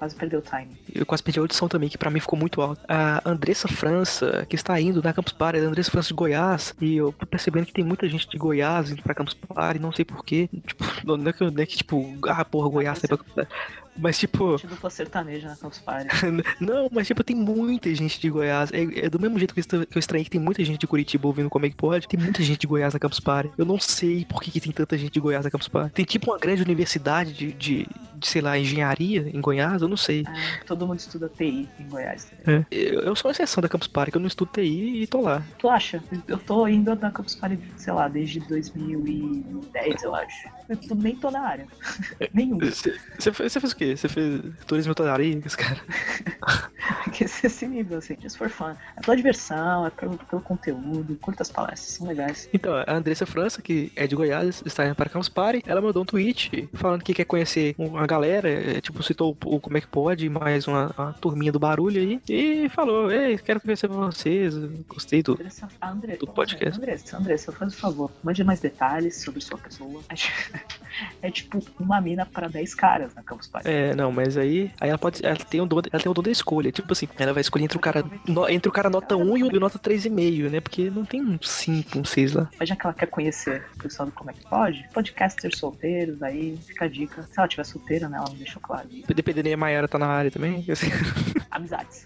Quase perdeu o time. Eu quase perdi a audição também, que pra mim ficou muito alto. A Andressa França, que está indo na Campus Party, a Andressa França de Goiás, e eu tô percebendo que tem muita gente de Goiás indo pra Campus Party, não sei porquê. Tipo, não é que, não é que tipo, ah, porra, Goiás indo pra Campus Party. Mas tipo, (laughs) Tipo dupla sertaneja na Campus Party. (laughs) não, mas tipo, tem muita gente de Goiás. É, é do mesmo jeito que eu, estranhei que tem muita gente de Curitiba ouvindo como é que pode, tem muita gente de Goiás na Campus Party. Eu não sei por que, que tem tanta gente de Goiás na Campus Party. Tem tipo uma grande universidade de, de, de, sei lá, engenharia em Goiás, eu não sei. É, todo mundo estuda TI em Goiás. ligado? É, eu, eu sou uma exceção da Campus Party, que eu não estudo TI e tô lá. Tu acha? Eu tô indo na Campus Party, sei lá, desde 2010, eu acho. Eu nem tô na área. (laughs) Nenhum. Você fez o quê? Você fez turismo hotelaria, esse cara? (laughs) Esse esse nível, assim, just for fun. É pela diversão, é pelo, pelo conteúdo, curta as palestras, são legais. Então, a Andressa França, que é de Goiás, está indo para Campus Party, ela mandou um tweet falando que quer conhecer uma galera, é, tipo, citou o Como é que pode, mais uma, uma turminha do barulho aí, e falou, ei, quero conhecer vocês, gostei do... Andressa, a Andre, Do podcast. Andressa, Andressa, faz o favor, mande mais detalhes sobre sua pessoa. (laughs) É, tipo uma mina para 10 caras na Campus Party. É, não, mas aí, aí ela pode, ela tem o dom, ela tem o dom da escolha, tipo assim, ela vai escolher entre o cara, no- entre o cara nota 1 e o nota 3,5, né, porque não tem um 5, um 6 lá. Mas já que ela quer conhecer o pessoal do Como é que pode, podcasters solteiros, aí fica a dica. Se ela tiver solteira, né? Ela não deixou claro. Dependendo, a Mayara tá na área também, assim. (laughs) Amizades.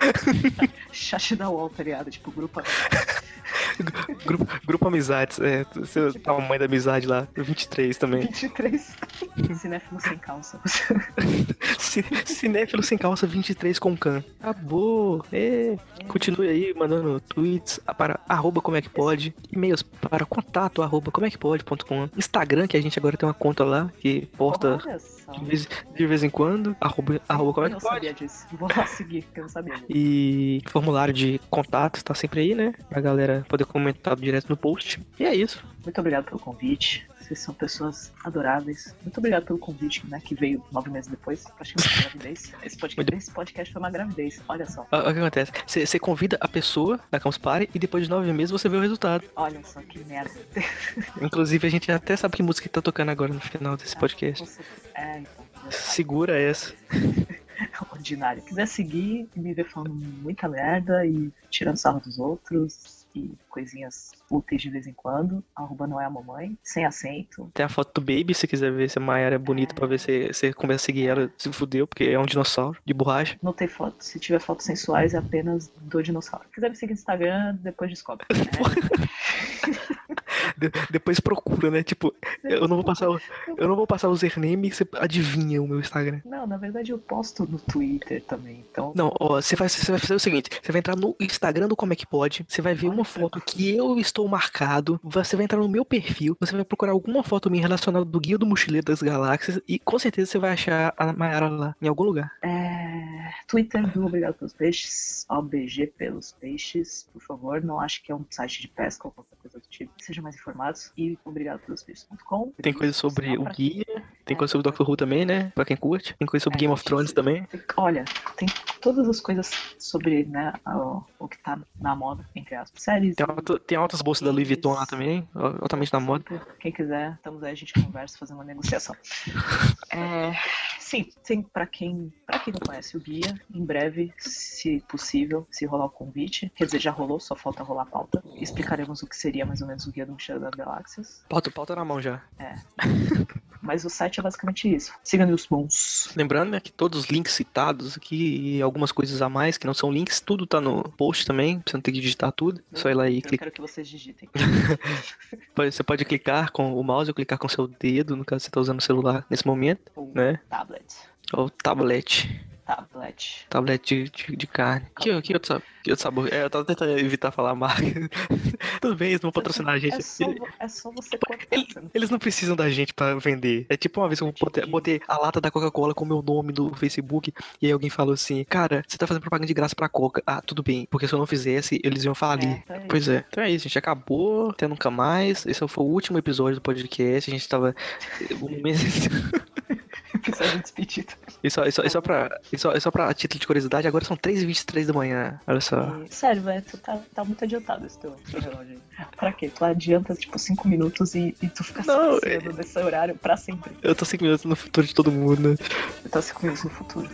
(laughs) Chat da UOL, tá ligado? Tipo, grupo. Grupo, grupo Amizades, é, seu tamanho da amizade lá, 23 também. 23. Cinéfilo sem calça. (laughs) Ci- Cinéfilo sem calça 23 com can. Acabou. É. Continue aí mandando tweets para arroba como é que pode, e-mails para contato arroba como é que pode.com, Instagram, que a gente agora tem uma conta lá, que posta de vez, de vez em quando, arroba, arroba como é eu que não pode. sabia disso. Vou lá seguir, porque eu não sabia disso. E formulário de contato está sempre aí, né? Pra galera poder comentar direto no post. E é isso. Muito obrigado pelo convite. Vocês são pessoas adoráveis. Muito obrigado pelo convite, né? Que veio nove meses depois. Praticamente uma gravidez. Esse podcast, esse podcast foi uma gravidez. Olha só. Ah, O que acontece? Você convida a pessoa da Campus Party e depois de nove meses você vê o resultado. Olha só que merda. (laughs) Inclusive, a gente até sabe que música tá tocando agora no final desse podcast. Você- É, então. Segura essa. (laughs) ordinário. Quiser seguir e me ver falando muita merda e tirando sarro dos outros e coisinhas úteis de vez em quando, arroba não é a mamãe, sem acento. Tem a foto do Baby, se quiser ver se a Mayara é bonita pra ver se você começa a seguir ela, se fudeu, porque é um dinossauro de borracha. Não tem foto. Se tiver fotos sensuais, é apenas do dinossauro. Quiser me seguir no Instagram, depois descobre. É, (laughs) (laughs) De- depois procura, né? Tipo, eu não vou passar, eu não vou passar o username e você adivinha o meu Instagram. Não, na verdade eu posto no Twitter também, então. Não, ó, você vai, você vai fazer o seguinte: você vai entrar no Instagram do Como é que Pode, você vai ver uma foto que eu estou marcado, você vai entrar no meu perfil, você vai procurar alguma foto minha relacionada do Guia do Mochileiro das Galáxias e com certeza você vai achar a Mayara lá, em algum lugar. É... Twitter do Obrigado pelos Peixes, OBG pelos Peixes, por favor. Não acho que é um site de pesca ou qualquer coisa do tipo. Sejam mais informados. E obrigado pelos peixes.com. Tem coisa sobre o Gui. Guia, tem coisa sobre o Doctor Who também, né? Pra quem curte. Tem coisa sobre É, Game of Thrones também. Olha, tem todas as coisas sobre né, o, o que tá na moda, entre aspas. Séries. Tem, alto- tem altas bolsas da Louis Vuitton lá também, altamente na moda. Quem quiser, estamos aí, a gente conversa, fazer uma negociação. (laughs) É, sim, sim, para quem, pra quem não conhece o guia, em breve, se possível, se rolar o convite, quer dizer, já rolou, só falta rolar a pauta. Explicaremos o que seria mais ou menos o guia do Mochileiro das Galáxias. Pauta, pauta na mão já. (laughs) Mas o site é basicamente isso. Siga os bons. Lembrando né, que todos os links citados aqui e algumas coisas a mais que não são links, tudo tá no post também, você não tem que digitar tudo. É só ir lá e Eu clicar. quero que vocês digitem. (laughs) Você pode clicar com o mouse ou clicar com o seu dedo, no caso você tá usando o celular nesse momento, Ou né? tablet. Ou tablet. Tablet. Tablet de, de, de carne. Que, que, outro, que outro sabor? É, eu tava tentando evitar falar a marca. (laughs) Tudo bem, eles vão patrocinar a gente. É só, é só você cortar. Ele- você não- Eles não precisam da gente pra vender. É tipo uma vez que eu botei, botei a lata da Coca-Cola com o meu nome no Facebook e aí alguém falou assim: Cara, você tá fazendo propaganda de graça pra Coca. Ah, tudo bem, porque se eu não fizesse, eles iam falir. É, tá. Pois é. Então é isso, gente. Acabou. Até nunca mais. Esse foi o último episódio do podcast. A gente tava. (laughs) Episódio despedido. E só, e só, e só, pra, e só, e só pra título de curiosidade, agora são 3h23 da manhã. Olha só. E, sério, velho, tu tá, tá muito adiantado esse teu, teu relógio aí. Pra quê? Tu adianta, tipo, 5 minutos e, e tu fica Não, se esquecendo desse horário pra sempre. Eu tô 5 minutos no futuro de todo mundo. Tu tá 5 minutos no futuro.